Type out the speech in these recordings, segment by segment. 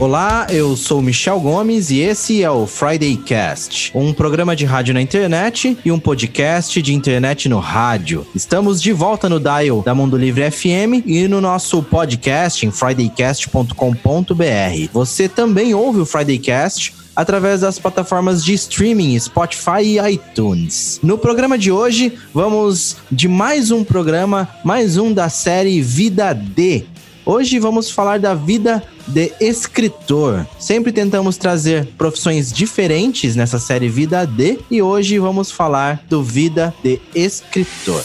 Olá, eu sou Michel Gomes e esse é o Friday Cast, um programa de rádio na internet e um podcast de internet no rádio. Estamos de volta no dial da Mundo Livre FM e no nosso podcast em fridaycast.com.br. Você também ouve o Friday Cast através das plataformas de streaming Spotify e iTunes. No programa de hoje, vamos de mais um programa, mais um da série Vida D. Hoje vamos falar da vida de escritor. Sempre tentamos trazer profissões diferentes nessa série Vida D e hoje vamos falar do Vida de Escritor.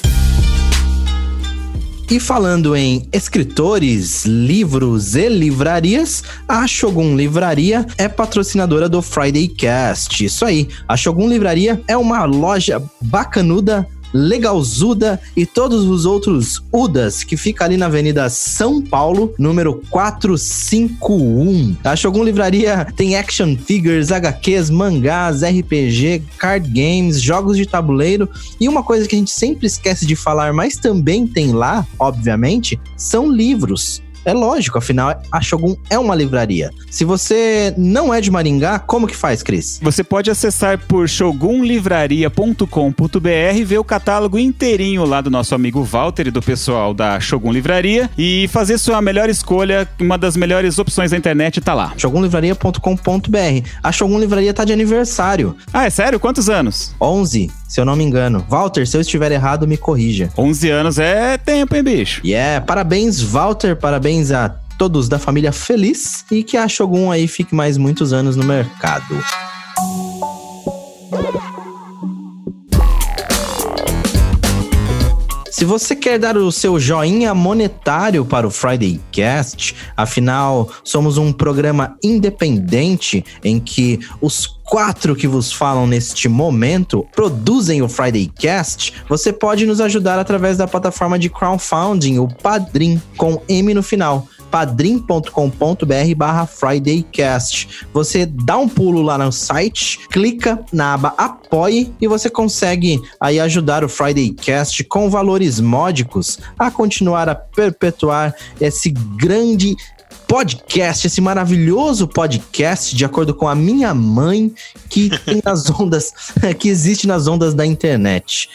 E falando em escritores, livros e livrarias, a Shogun Livraria é patrocinadora do Friday Cast. Isso aí, a Shogun Livraria é uma loja bacanuda Legalzuda e todos os outros Udas que fica ali na Avenida São Paulo, número 451. A Shogun Livraria tem action figures, HQs, mangás, RPG, card games, jogos de tabuleiro e uma coisa que a gente sempre esquece de falar, mas também tem lá, obviamente, são livros. É lógico, afinal, a Shogun é uma livraria. Se você não é de Maringá, como que faz, Cris? Você pode acessar por shogunlivraria.com.br e ver o catálogo inteirinho lá do nosso amigo Walter e do pessoal da Shogun Livraria e fazer sua melhor escolha, uma das melhores opções da internet tá lá. shogunlivraria.com.br. A Shogun Livraria tá de aniversário. Ah, é sério? Quantos anos? 11, se eu não me engano. Walter, se eu estiver errado, me corrija. 11 anos é tempo, hein, bicho? Yeah, parabéns, Walter, parabéns a todos da família Feliz e que a Shogun aí fique mais muitos anos no mercado. Se você quer dar o seu joinha monetário para o Friday Cast, afinal, somos um programa independente em que os quatro que vos falam neste momento produzem o Friday Cast, você pode nos ajudar através da plataforma de crowdfunding, o Padrim, com M no final padrim.com.br barra FridayCast. Você dá um pulo lá no site, clica na aba Apoie e você consegue aí ajudar o FridayCast com valores módicos a continuar a perpetuar esse grande podcast, esse maravilhoso podcast, de acordo com a minha mãe, que tem nas ondas, que existe nas ondas da internet.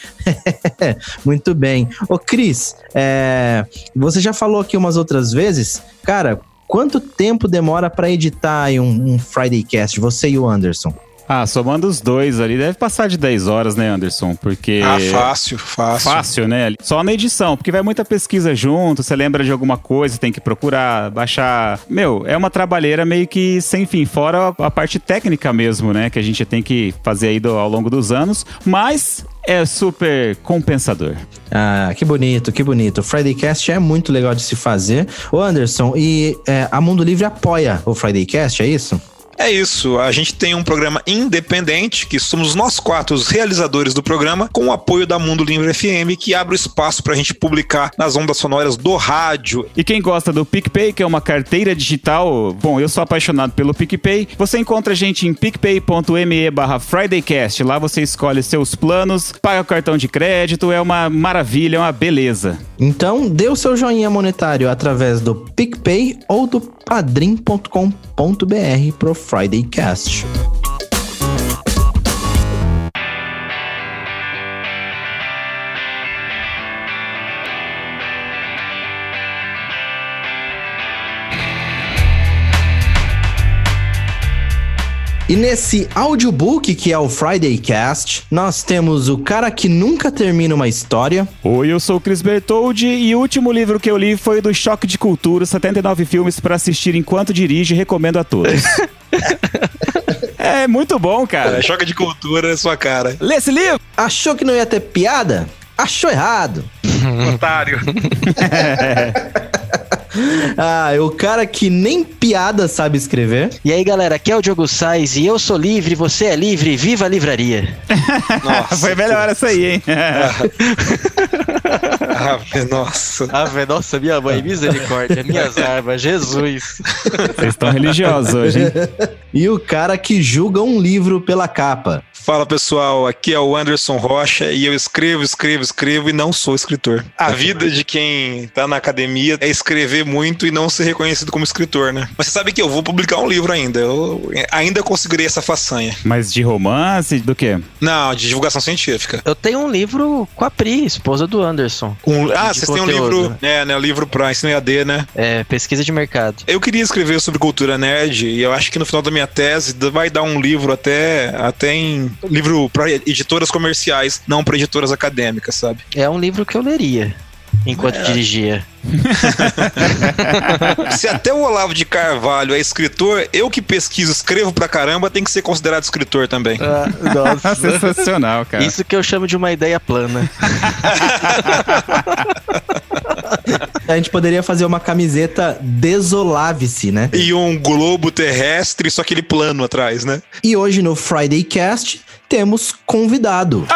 Muito bem. Ô, Cris, é, você já falou aqui umas outras vezes, cara, quanto tempo demora para editar um, um Friday Cast, você e o Anderson? Ah, somando os dois ali, deve passar de 10 horas, né, Anderson? Porque. Ah, fácil, fácil. Fácil, né? Só na edição, porque vai muita pesquisa junto, você lembra de alguma coisa, tem que procurar, baixar. Meu, é uma trabalheira meio que sem fim, fora a parte técnica mesmo, né? Que a gente tem que fazer aí do, ao longo dos anos. Mas é super compensador. Ah, que bonito, que bonito. O Friday Cast é muito legal de se fazer. Ô Anderson, e é, a Mundo Livre apoia o Friday Cast, é isso? É isso, a gente tem um programa independente, que somos nós quatro os realizadores do programa, com o apoio da Mundo Livre FM, que abre o espaço para a gente publicar nas ondas sonoras do rádio. E quem gosta do PicPay, que é uma carteira digital, bom, eu sou apaixonado pelo PicPay, você encontra a gente em picpay.me barra FridayCast. Lá você escolhe seus planos, paga o cartão de crédito, é uma maravilha, é uma beleza. Então, dê o seu joinha monetário através do PicPay ou do padrim.com.br pro Friday Cast. E nesse audiobook que é o Friday Cast, nós temos o cara que nunca termina uma história. Oi, eu sou o Chris Bertoldi e o último livro que eu li foi do Choque de Cultura, 79 filmes para assistir enquanto dirige, recomendo a todos. é muito bom, cara. É, choque de cultura é sua cara. Lê esse livro? Achou que não ia ter piada? Achou errado. Otário. ah, é o cara que nem piada sabe escrever. E aí, galera, aqui é o Diogo Sais e eu sou livre, você é livre, viva a livraria. Nossa, Foi melhor essa aí, hein? Ave, nossa. Ave, nossa, minha mãe, misericórdia, minhas armas, Jesus. Vocês estão religiosos hoje, hein? e o cara que julga um livro pela capa. Fala pessoal, aqui é o Anderson Rocha e eu escrevo, escrevo, escrevo e não sou escritor. A vida de quem tá na academia é escrever muito e não ser reconhecido como escritor, né? Mas você sabe que eu vou publicar um livro ainda. Eu ainda conseguirei essa façanha. Mas de romance, do quê? Não, de divulgação científica. Eu tenho um livro com a Pri, esposa do Anderson. Um, ah, vocês têm um livro, é, né? Um livro pra ensino EAD, né? É, pesquisa de mercado. Eu queria escrever sobre cultura nerd e eu acho que no final da minha tese vai dar um livro até, até em livro para editoras comerciais, não para editoras acadêmicas, sabe? É um livro que eu leria enquanto É. dirigia. Se até o Olavo de Carvalho é escritor, eu que pesquiso, escrevo pra caramba, tem que ser considerado escritor também. nossa. Sensacional, cara. Isso que eu chamo de uma ideia plana. A gente poderia fazer uma camiseta Desolave-se, né? E um globo terrestre, só aquele plano atrás, né? E hoje no Friday Cast temos convidado.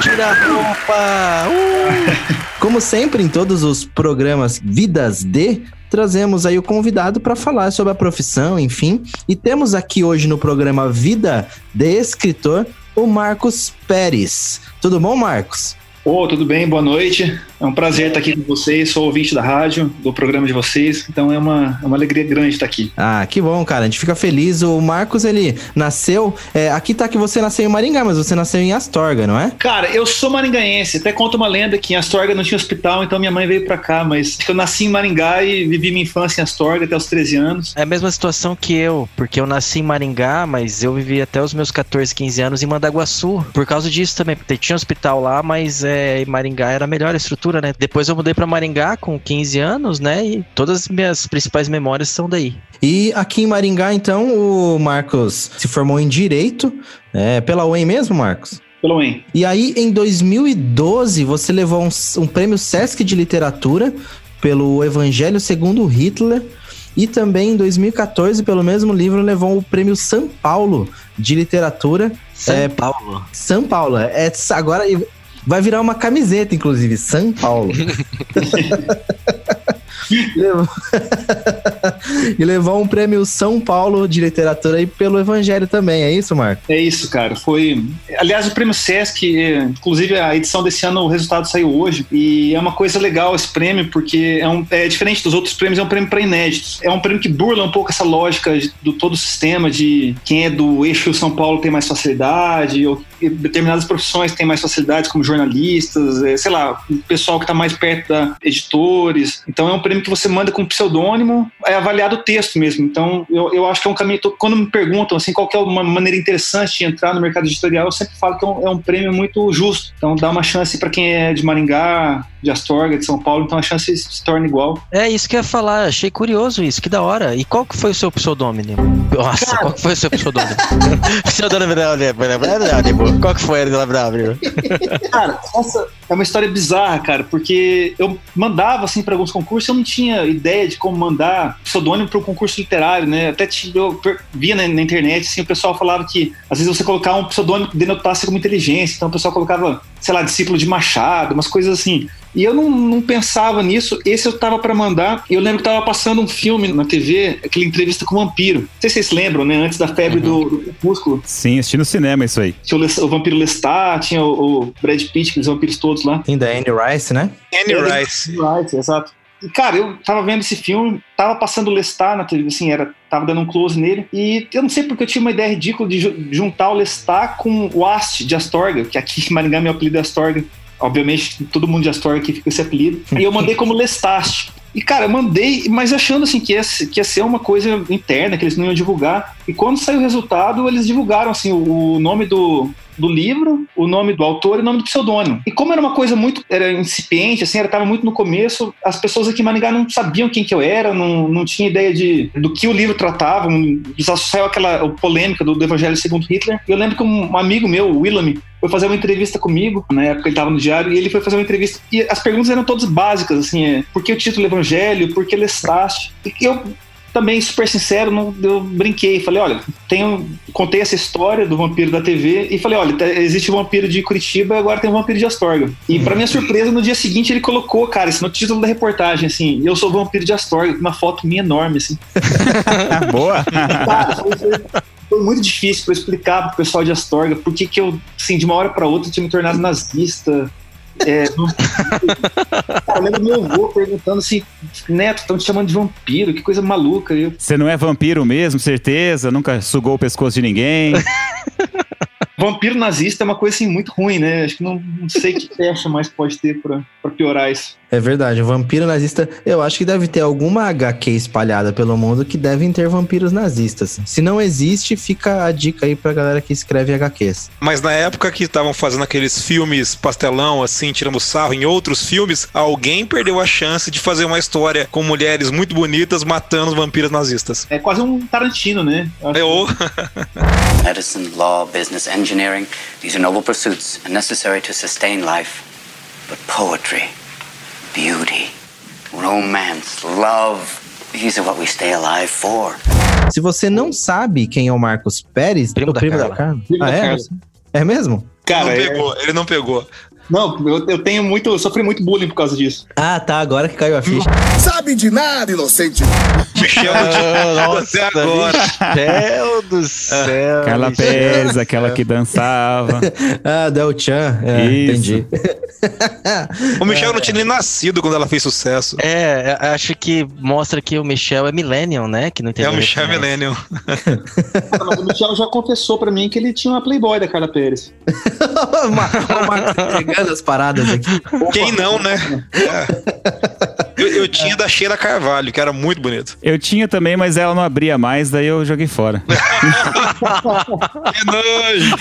Tira a roupa! Uh! Como sempre, em todos os programas Vidas de, trazemos aí o convidado para falar sobre a profissão, enfim. E temos aqui hoje no programa Vida de Escritor o Marcos Pérez. Tudo bom, Marcos? Ô, tudo bem? Boa noite. É um prazer estar aqui com vocês. Sou ouvinte da rádio, do programa de vocês. Então é uma, é uma alegria grande estar aqui. Ah, que bom, cara. A gente fica feliz. O Marcos, ele nasceu. é, aqui tá que você nasceu em Maringá, mas você nasceu em Astorga, não é? Cara, eu sou maringaense. Até conta uma lenda que em Astorga não tinha hospital, então minha mãe veio pra cá. Mas eu nasci em Maringá e vivi minha infância em Astorga até os 13 anos. É a mesma situação que eu, porque eu nasci em Maringá, mas eu vivi até os meus 14, 15 anos em Mandaguaçu. Por causa disso também, porque tinha hospital lá, mas é, em Maringá era a melhor estrutura, né? Depois eu mudei pra Maringá com 15 anos, né? E todas as minhas principais memórias são daí. E aqui em Maringá, então, o Marcos se formou em Direito, é, pela UEM mesmo, Marcos? Pelo UEM. E aí, em 2012, você levou um, um prêmio Sesc de Literatura pelo Evangelho segundo Hitler. E também em 2014, pelo mesmo livro, levou o prêmio São Paulo de Literatura. São É, Paulo. São Paulo. É, agora vai virar uma camiseta, inclusive. São Paulo. E levou um prêmio São Paulo de Literatura aí pelo Evangelho também, é isso, Marco? É isso, cara. Foi. Aliás, o prêmio Sesc, inclusive a edição desse ano, o resultado saiu hoje. E é uma coisa legal esse prêmio, porque é, um, é diferente dos outros prêmios, é um prêmio para inéditos. É um prêmio que burla um pouco essa lógica do todo o sistema de quem é do eixo São Paulo tem mais facilidade, ou determinadas profissões têm mais facilidade, como jornalistas, eh, sei lá, o pessoal que está mais perto da editores. Então é um prêmio que você manda com pseudônimo, é avaliado o texto mesmo. Então eu, eu acho que é um caminho. Quando me perguntam assim, qual é uma maneira interessante de entrar no mercado editorial, eu sempre falo que é um, é um prêmio muito justo. Então dá uma chance para quem é de Maringá, de Astorga, de São Paulo, então a chance se torna igual. É isso que eu ia falar, achei curioso isso, que da hora. E qual que foi o seu pseudônimo? Nossa, qual que foi o seu pseudônimo? pseudônimo não, né? Qual que foi, Brabrabra? Cara, essa é uma história bizarra, cara, porque eu mandava assim para alguns concursos, eu não tinha ideia de como mandar pseudônimo para um concurso literário, né? Até eu via na, na internet, assim, o pessoal falava que às vezes você colocar um pseudônimo que denotasse como inteligência, então o pessoal colocava, sei lá, discípulo de Machado, umas coisas assim. E eu não, não pensava nisso. Esse eu tava para mandar. E eu lembro que tava passando um filme na TV, aquela entrevista com o vampiro. Não sei se vocês lembram, né? Antes da febre do, do Crepúsculo. Sim, assisti no cinema isso aí. Tinha o, o vampiro Lestat, tinha o, o Brad Pitt, aqueles vampiros todos lá. Tem da Anne Rice, né? Annie Rice. Right, exato. Cara, eu tava vendo esse filme, tava passando o Lestat na TV, assim, era, tava dando um close nele, e eu não sei porque eu tinha uma ideia ridícula de ju- juntar o Lestat com o Ast de Astorga, que aqui em Maringá meu apelido é Astorga. Obviamente, todo mundo de Astorga aqui fica esse apelido. E eu mandei como Lestat. E, cara, eu mandei, mas achando assim que ia, que ia ser uma coisa interna, que eles não iam divulgar. E quando saiu o resultado, eles divulgaram assim o, nome do, do livro, o nome do autor e o nome do pseudônimo. E como era uma coisa muito era incipiente, assim, era tava muito no começo, as pessoas aqui em Maringá não sabiam quem que eu era, não, não tinha ideia de do que o livro tratava, só aquela polêmica do, do Evangelho segundo Hitler. Eu lembro que um amigo meu, Willam, foi fazer uma entrevista comigo, na época ele estava no diário, e ele foi fazer uma entrevista, e as perguntas eram todas básicas, assim, é, por que o título Evangelho, por que Lestat? E eu também super sincero, não, eu brinquei, falei, olha, tenho, contei essa história do vampiro da TV e falei, olha, tá, existe o vampiro de Curitiba, agora tem o vampiro de Astorga. E para minha surpresa, no dia seguinte ele colocou, cara, isso no título da reportagem, assim, eu sou o vampiro de Astorga, uma foto minha enorme, assim. Boa. Cara, foi muito difícil para explicar pro pessoal de Astorga por que que eu, assim, de uma hora para outra tinha me tornado nazista. É, no... Cara, lembro meu avô perguntando assim, Neto, estão te chamando de vampiro, que coisa maluca. Eu, Você não é vampiro mesmo, certeza? Nunca sugou o pescoço de ninguém? vampiro nazista é uma coisa assim muito ruim, né? Acho que não, não sei que pecha mais pode ter pra piorar isso. É verdade, vampiro nazista. Eu acho que deve ter alguma HQ espalhada pelo mundo que devem ter vampiros nazistas. Se não existe, fica a dica aí pra galera que escreve HQs. Mas na época que estavam fazendo aqueles filmes pastelão, assim, tirando sarro em outros filmes, alguém perdeu a chance de fazer uma história com mulheres muito bonitas matando os vampiros nazistas. É quase um Tarantino, né? É o. Medicine, law, business, engineering, these are noble pursuits and necessary to sustain life. But poetry, beauty, romance, love, these are what we stay alive for. Se você não sabe quem é o Marcos Pérez, Primo o da primo da Carla. Carla. Primo Ah, da é? Carla. É mesmo? Cara, não é- pegou, ele não pegou. não, eu, eu tenho muito, eu sofri muito bullying por causa disso. Ah, tá, agora que caiu a ficha. Sabe de nada, inocente. Michel não tinha até agora. Michel do céu. Carla Michel. Pérez, aquela que dançava. Ah, Del Chan. É, entendi. O Michel não tinha nem nascido quando ela fez sucesso. É, é, acho que mostra que o Michel é millennial, né? Que não É o Michel. Millennium. Cara, mas o Michel já confessou pra mim que ele tinha uma Playboy da Carla Pérez. o Marcos pegando as paradas aqui. Quem não, né? É. Eu, eu tinha da Sheila Carvalho, que era muito bonito. Eu tinha também, mas ela não abria mais, daí eu joguei fora. Que nojo.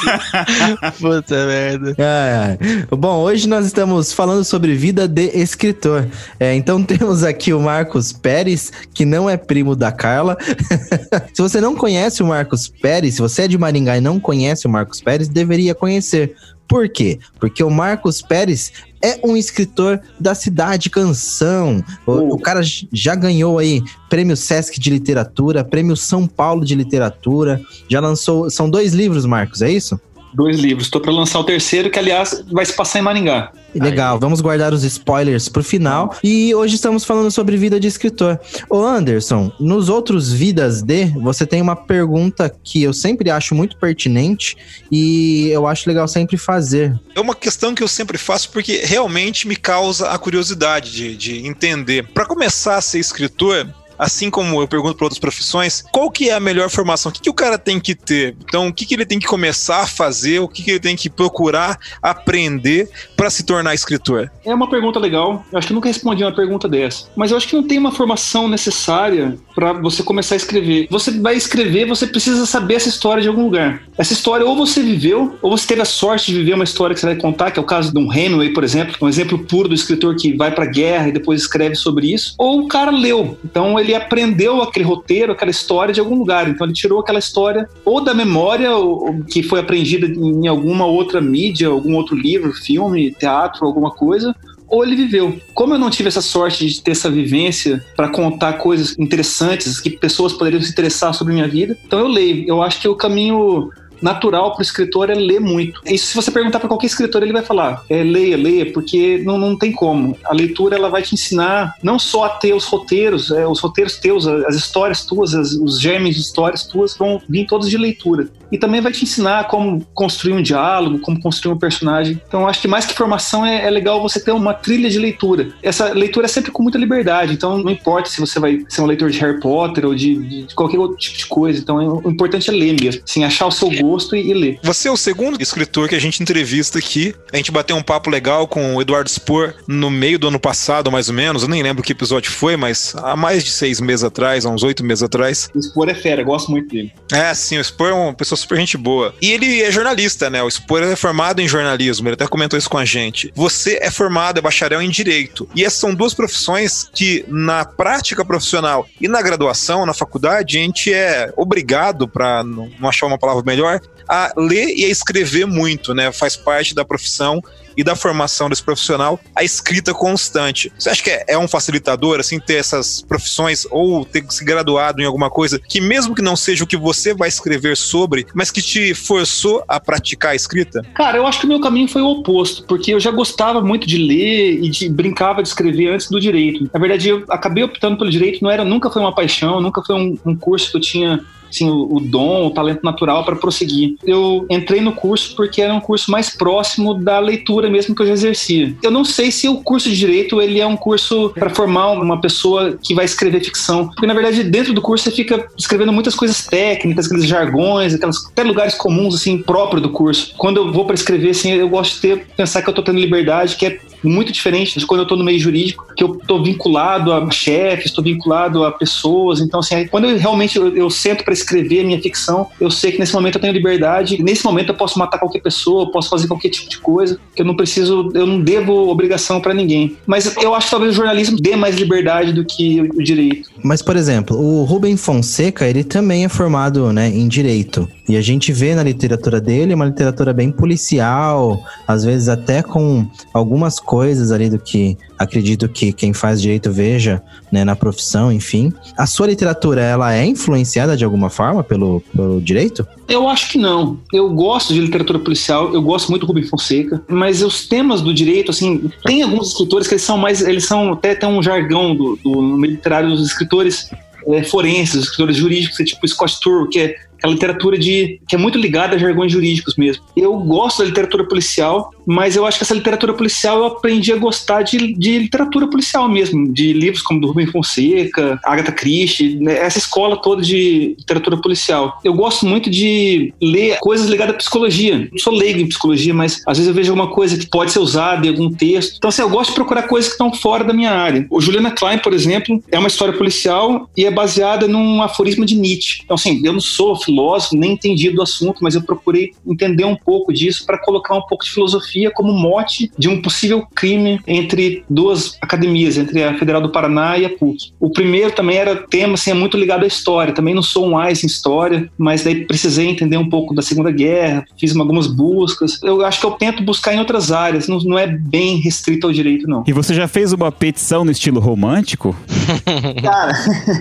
Puta merda. Ai. Bom, hoje nós estamos falando sobre vida de escritor. É, então temos aqui o Marcos Pérez, que não é primo da Carla. se você não conhece o Marcos Pérez, se você é de Maringá e não conhece o Marcos Pérez, deveria conhecer. Por quê? Porque o Marcos Pérez é um escritor da cidade canção. O, o cara já ganhou aí prêmio Sesc de literatura, prêmio São Paulo de literatura. Já lançou, são dois livros, Marcos, é isso? Dois livros. Estou pra lançar o terceiro, que aliás vai se passar em Maringá. Legal, vamos guardar os spoilers pro final. E hoje estamos falando sobre vida de escritor. Ô Anderson, nos outros Vidas de, você tem uma pergunta que eu sempre acho muito pertinente e eu acho legal sempre fazer. É uma questão que eu sempre faço porque realmente me causa a curiosidade de, de entender. Para começar a ser escritor, assim como eu pergunto para outras profissões, qual que é a melhor formação? O que, que o cara tem que ter? Então, o que, que ele tem que começar a fazer? O que, que ele tem que procurar aprender para se tornar escritor? É uma pergunta legal. Eu acho que eu nunca respondi uma pergunta dessa. Mas eu acho que não tem uma formação necessária para você começar a escrever. Você vai escrever, você precisa saber essa história de algum lugar. Essa história ou você viveu, ou você teve a sorte de viver uma história que você vai contar, que é o caso de um Hemingway, por exemplo, um exemplo puro do escritor que vai pra guerra e depois escreve sobre isso. Ou o cara leu. Então ele aprendeu aquele roteiro, aquela história de algum lugar. Então ele tirou aquela história ou da memória, ou que foi aprendida em alguma outra mídia, algum outro livro, filme, teatro, alguma coisa, ou ele viveu. Como eu não tive essa sorte de ter essa vivência para contar coisas interessantes que pessoas poderiam se interessar sobre minha vida, então eu leio. Eu acho que o caminho natural para o escritor é ler muito. Isso se você perguntar para qualquer escritor, ele vai falar, é, leia, leia, porque não, não tem como. A leitura ela vai te ensinar não só a ter os roteiros, é, os roteiros teus, as histórias tuas, as- os germes de histórias tuas vão vir todos de leitura. E também vai te ensinar como construir um diálogo, como construir um personagem. Então, acho que mais que formação é, é legal você ter uma trilha de leitura. Essa leitura é sempre com muita liberdade, então não importa se você vai ser um leitor de Harry Potter ou de, de- de qualquer outro tipo de coisa. Então, é- o importante é ler mesmo, assim, achar o seu gosto e, e ler. Você é o segundo escritor que a gente entrevista aqui. A gente bateu um papo legal com o Eduardo Spor no meio do ano passado, mais ou menos. Eu nem lembro que episódio foi, mas há mais de seis meses atrás, há uns oito meses atrás. O Spor é fera, gosto muito dele. É, sim, o Spor é uma pessoa super gente boa. E ele é jornalista, né? O Spor é formado em jornalismo, ele até comentou isso com a gente. Você é formado, é bacharel em Direito. E essas são duas profissões que, na prática profissional e na graduação, na faculdade, a gente é obrigado, para não achar uma palavra melhor, a ler e a escrever muito, né? Faz parte da profissão e da formação desse profissional a escrita constante. Você acha que é, é um facilitador, assim, ter essas profissões ou ter se graduado em alguma coisa que, mesmo que não seja o que você vai escrever sobre, mas que te forçou a praticar a escrita? Cara, eu acho que o meu caminho foi o oposto, porque eu já gostava muito de ler e de brincava de escrever antes do direito. Na verdade, eu acabei optando pelo direito, não era, nunca foi uma paixão, nunca foi um, um curso que eu tinha assim, o, dom, o talento natural para prosseguir. Eu entrei no curso porque era um curso mais próximo da leitura mesmo que eu já exercia. Eu não sei se o curso de direito ele é um curso para formar uma pessoa que vai escrever ficção, porque na verdade dentro do curso você fica escrevendo muitas coisas técnicas, aqueles jargões, aquelas até lugares comuns assim próprio do curso. Quando eu vou para escrever assim, eu gosto de ter pensar que eu tô tendo liberdade, que é muito diferente de quando eu estou no meio jurídico, que eu estou vinculado a chefes, estou vinculado a pessoas. Então, assim, quando eu realmente eu, eu sento para escrever a minha ficção, eu sei que nesse momento eu tenho liberdade. Nesse momento eu posso matar qualquer pessoa, posso fazer qualquer tipo de coisa, que eu não preciso, eu não devo obrigação para ninguém. Mas eu acho que talvez o jornalismo dê mais liberdade do que o direito. Mas, por exemplo, o Rubem Fonseca, ele também é formado né, em direito. E a gente vê na literatura dele uma literatura bem policial, às vezes até com algumas coisas ali do que acredito que quem faz direito veja né, na profissão, enfim. A sua literatura, ela é influenciada de alguma forma pelo, pelo direito? Eu acho que não. Eu gosto de literatura policial, eu gosto muito do Rubem Fonseca, mas os temas do direito, assim, tem alguns escritores que eles são mais, eles são até tem um jargão do, do literário dos escritores é, forenses, escritores jurídicos, é tipo Scott Turow, que é aquela literatura de que é muito ligada a jargões jurídicos mesmo. Eu gosto da literatura policial, mas eu acho que essa literatura policial eu aprendi a gostar de, de literatura policial mesmo, de livros como do Rubem Fonseca, Agatha Christie, né, essa escola toda de literatura policial. Eu gosto muito de ler coisas ligadas à psicologia. Não sou leigo em psicologia, mas às vezes eu vejo alguma coisa que pode ser usada em algum texto. Então, assim, eu gosto de procurar coisas que estão fora da minha área. O Juliana Klein, por exemplo, é uma história policial e é baseada num aforismo de Nietzsche. Então, assim, eu não sou filósofo, nem entendi do assunto, mas eu procurei entender um pouco disso para colocar um pouco de filosofia como mote de um possível crime entre duas academias, entre a Federal do Paraná e a PUC. O primeiro também era tema, assim, é muito ligado à história. Também não sou um ais em história, mas daí precisei entender um pouco da Segunda Guerra, fiz algumas buscas. Eu acho que eu tento buscar em outras áreas, não, não é bem restrito ao direito, não. E você já fez uma petição no estilo romântico? Cara,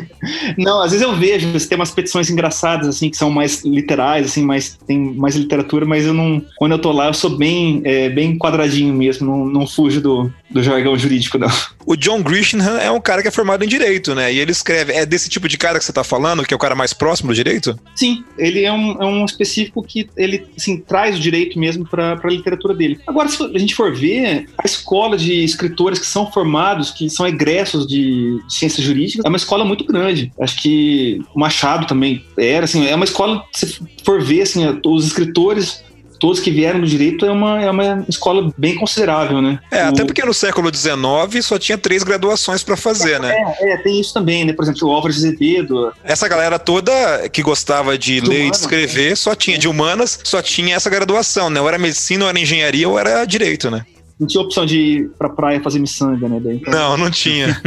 não, às vezes eu vejo, tem umas petições engraçadas, assim, que são mais literais, assim, mais, tem mais literatura, mas eu não. Quando eu tô lá, eu sou bem, é, bem quadradinho mesmo, não, não fujo do, do jargão jurídico, não. O John Grisham é um cara que é formado em direito, né? E ele escreve. É desse tipo de cara que você tá falando, que é o cara mais próximo do direito? Sim, ele é um, é um específico que ele assim, traz o direito mesmo para a literatura dele. Agora, se a gente for ver, a escola de escritores que são formados, que são egressos de ciências jurídicas, é uma escola muito grande. Acho que o Machado também era, assim, é uma escola, se for ver, assim, os escritores todos que vieram do direito é uma, é uma escola bem considerável, né? É, o... até porque no século XIX só tinha três graduações para fazer, é, né? É, é, tem isso também, né? Por exemplo, o Álvaro Azevedo. Essa galera toda que gostava de, de ler humanas, e de escrever, né? só tinha de humanas, só tinha essa graduação, né? Ou era medicina, ou era engenharia, ou era direito, né? Não tinha opção de ir pra praia fazer miçanga, né? Daí, então... Não, não tinha.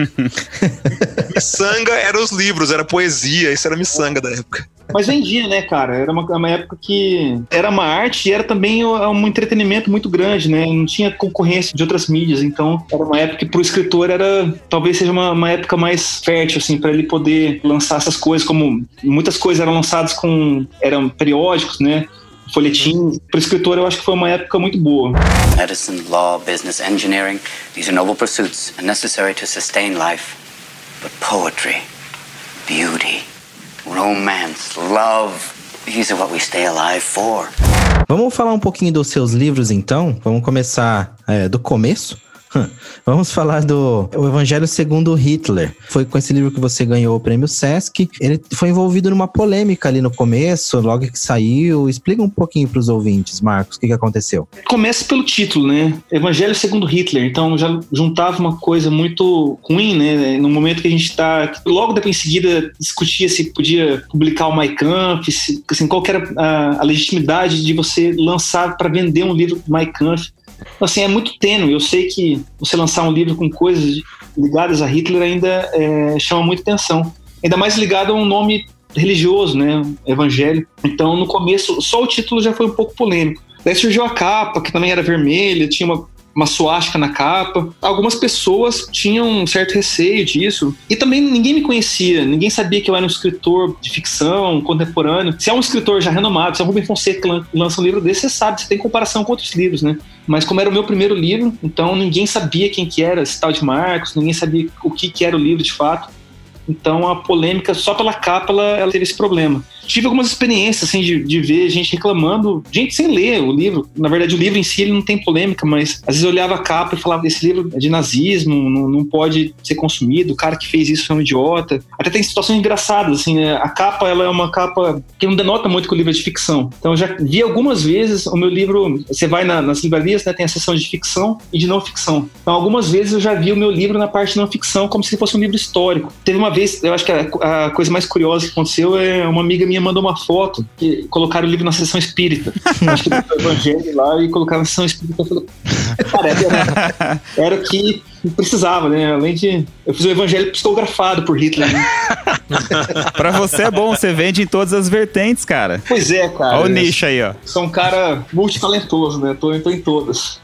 miçanga eram os livros, era poesia, isso era miçanga da época. Mas vendia, né, cara? Era uma, uma, época que era uma arte e era também um entretenimento muito grande, né? Não tinha concorrência de outras mídias, então era uma época que pro escritor era talvez seja uma, uma época mais fértil, assim, para ele poder lançar essas coisas, como muitas coisas eram lançadas com eram periódicos, né? Folhetim. Para o escritor, eu acho que foi uma época muito boa. Medicine, law, business, engineering, these are noble pursuits and necessary to sustain life. But poetry, beauty, romance, love, these are what we stay alive for. Vamos falar um pouquinho dos seus livros, então? Vamos começar é, do começo. Vamos falar do o Evangelho segundo Hitler. Foi com esse livro que você ganhou o prêmio Sesc. Ele foi envolvido numa polêmica ali no começo, logo que saiu. Explica um pouquinho para os ouvintes, Marcos, o que, que aconteceu. Começa pelo título, né? Evangelho segundo Hitler. Então já juntava uma coisa muito ruim, né? No momento que a gente está, logo depois em seguida discutia se podia publicar o Mein Kampf, se, assim, qual era a, a legitimidade de você lançar para vender um livro Mein Kampf. Assim, é muito tênue. Eu sei que você lançar um livro com coisas ligadas a Hitler ainda é, chama muita atenção. Ainda mais ligado a um nome religioso, né? Evangelho. Então, no começo, só o título já foi um pouco polêmico. Daí surgiu a capa, que também era vermelha, tinha uma uma suástica na capa. Algumas pessoas tinham um certo receio disso. E também ninguém me conhecia, ninguém sabia que eu era um escritor de ficção contemporâneo. Se é um escritor já renomado, se é o Rubem Fonseca lança um livro desse, você sabe, você tem comparação com outros livros, né? Mas como era o meu primeiro livro, então ninguém sabia quem que era esse tal de Marcos, ninguém sabia o que, que era o livro de fato. Então a polêmica, só pela capa, ela, ela teve esse problema tive algumas experiências, assim, de, de ver gente reclamando, gente sem ler o livro. Na verdade, o livro em si ele não tem polêmica, mas às vezes eu olhava a capa e falava: esse livro é de nazismo, não, não pode ser consumido, o cara que fez isso é um idiota. Até tem situações engraçadas, assim, né? A capa, ela é uma capa que não denota muito que o livro é de ficção. Então, eu já vi algumas vezes o meu livro, você vai na, nas livrarias, né, tem a seção de ficção e de não ficção. Então, algumas vezes eu já vi o meu livro na parte de não ficção, como se fosse um livro histórico. Teve uma vez, eu acho que a, a coisa mais curiosa que aconteceu é uma amiga minha mandou uma foto que colocaram o livro na sessão espírita. Acho que o evangelho lá e colocaram na sessão espírita. Eu falei, cara, era, era o que precisava, né? Além de. Eu fiz o evangelho psicografado por Hitler. Né? pra você é bom, você vende em todas as vertentes, cara. Pois é, cara. Olha o nicho aí, ó. Sou um cara multitalentoso, né? Tô, tô em todas.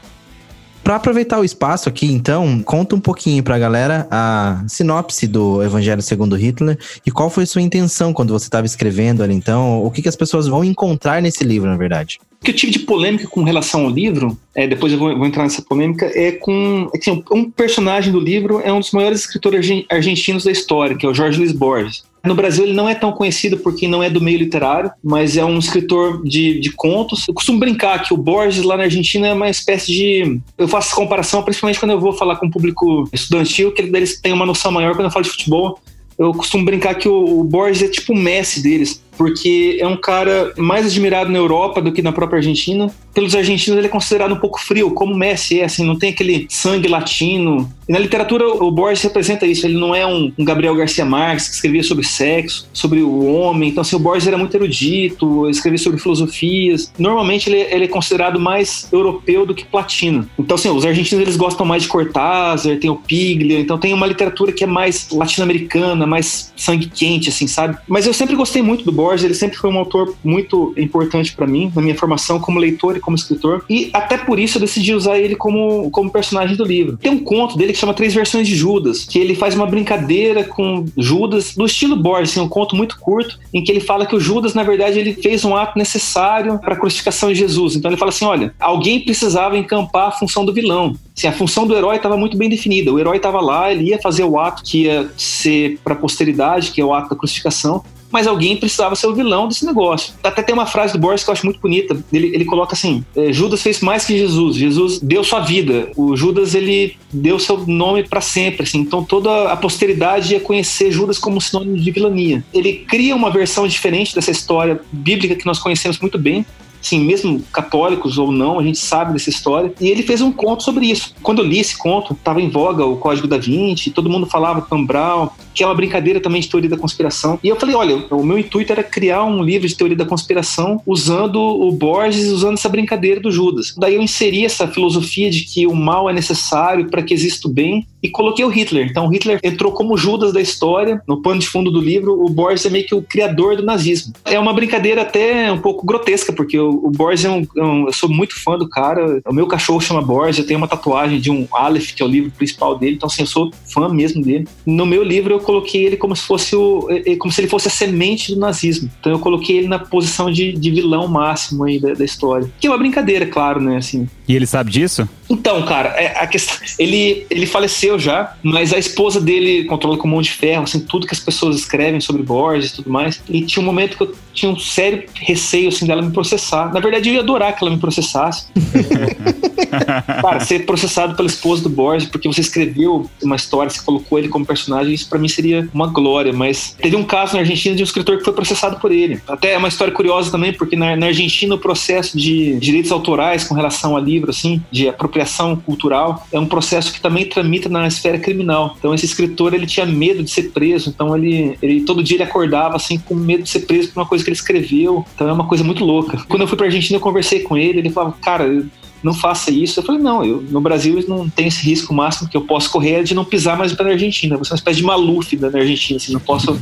Para aproveitar o espaço aqui, então, conta um pouquinho para a galera a sinopse do Evangelho segundo Hitler e qual foi sua intenção quando você estava escrevendo ali, então, o que, que as pessoas vão encontrar nesse livro, na verdade. O que eu tive de polêmica com relação ao livro, é, depois eu vou, vou, entrar nessa polêmica, é com. Assim, um personagem do livro é um dos maiores escritores argentinos da história, que é o Jorge Luiz Borges. No Brasil ele não é tão conhecido porque não é do meio literário, mas é um escritor de, de contos. Eu costumo brincar que o Borges lá na Argentina é uma espécie de. Eu faço comparação principalmente quando eu vou falar com o público estudantil, que eles têm uma noção maior quando eu falo de futebol. Eu costumo brincar que o, o Borges é tipo o Messi deles porque é um cara mais admirado na Europa do que na própria Argentina. Pelos argentinos ele é considerado um pouco frio, como Messi é, assim, não tem aquele sangue latino. E na literatura o Borges representa isso, ele não é um, Gabriel Garcia Marques que escrevia sobre sexo, sobre o homem. Então, assim, o Borges era muito erudito, escrevia sobre filosofias. Normalmente ele, ele é considerado mais europeu do que platino. Então, assim, os argentinos eles gostam mais de Cortázar, tem o Piglia, então tem uma literatura que é mais latino-americana, mais sangue quente, assim, sabe? Mas eu sempre gostei muito do Borges Borges, ele sempre foi um autor muito importante para mim, na minha formação como leitor e como escritor, e até por isso eu decidi usar ele como, como personagem do livro. Tem um conto dele que chama Três Versões de Judas, que ele faz uma brincadeira com Judas, no estilo Borges, assim, um conto muito curto, em que ele fala que o Judas, na verdade, ele fez um ato necessário para a crucificação de Jesus. Então ele fala assim: olha, alguém precisava encampar a função do vilão. Assim, a função do herói estava muito bem definida. O herói estava lá, ele ia fazer o ato que ia ser para a posteridade, que é o ato da crucificação, mas alguém precisava ser o vilão desse negócio. Até tem uma frase do Borges que eu acho muito bonita. Ele, ele coloca assim: é, Judas fez mais que Jesus. Jesus deu sua vida. O Judas ele deu seu nome para sempre. Assim. Então toda a posteridade ia conhecer Judas como sinônimo de vilania. Ele cria uma versão diferente dessa história bíblica que nós conhecemos muito bem, sim, mesmo católicos ou não, a gente sabe dessa história. E ele fez um conto sobre isso. Quando eu li esse conto, estava em voga o Código da Vinci, todo mundo falava Tom Brown, que é uma brincadeira também de teoria da conspiração. E eu falei, olha, o meu intuito era criar um livro de teoria da conspiração usando o Borges, usando essa brincadeira do Judas. Daí eu inseri essa filosofia de que o mal é necessário para que exista o bem e coloquei o Hitler. Então o Hitler entrou como Judas da história. No pano de fundo do livro, o Borges é meio que o criador do nazismo. É uma brincadeira até um pouco grotesca, porque o, o Borges é um, é um, Eu sou muito fã do cara. O meu cachorro chama Borges, eu tenho uma tatuagem de um Aleph, que é o livro principal dele. Então, assim, eu sou fã mesmo dele. No meu livro, eu coloquei ele como se fosse o. como se ele fosse a semente do nazismo. Então eu coloquei ele na posição de, de vilão máximo aí da, da história. Que é uma brincadeira, claro, né? Assim. E ele sabe disso? Então, cara, é, a questão, ele, ele faleceu já, mas a esposa dele controla com mão de ferro, assim, tudo que as pessoas escrevem sobre Borges e tudo mais. E tinha um momento que eu tinha um sério receio, assim, dela me processar. Na verdade, eu ia adorar que ela me processasse. cara, ser processado pela esposa do Borges porque você escreveu uma história, você colocou ele como personagem, isso para mim seria uma glória. Mas teve um caso na Argentina de um escritor que foi processado por ele. Até é uma história curiosa também, porque na, na Argentina o processo de direitos autorais com relação a livro, assim, de apropriação cultural, é um processo que também tramita na esfera criminal. Então esse escritor ele tinha medo de ser preso, então ele, ele todo dia ele acordava assim com medo de ser preso por uma coisa que ele escreveu. Então é uma coisa muito louca. Quando eu fui pra Argentina, eu conversei com ele, ele falava, cara, não faça isso. Eu falei, não, eu, no Brasil não tem esse risco máximo que eu posso correr é de não pisar mais para a Argentina. Você é uma espécie de Maluf da Argentina, assim, não posso,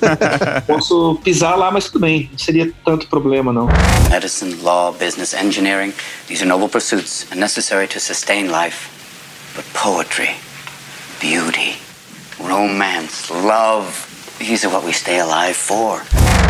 posso pisar lá, mas tudo bem, não seria tanto problema, não. Medicine, law, business, engineering, these are noble pursuits and necessary to sustain life. But poetry, beauty, romance, love, these are what we stay alive for.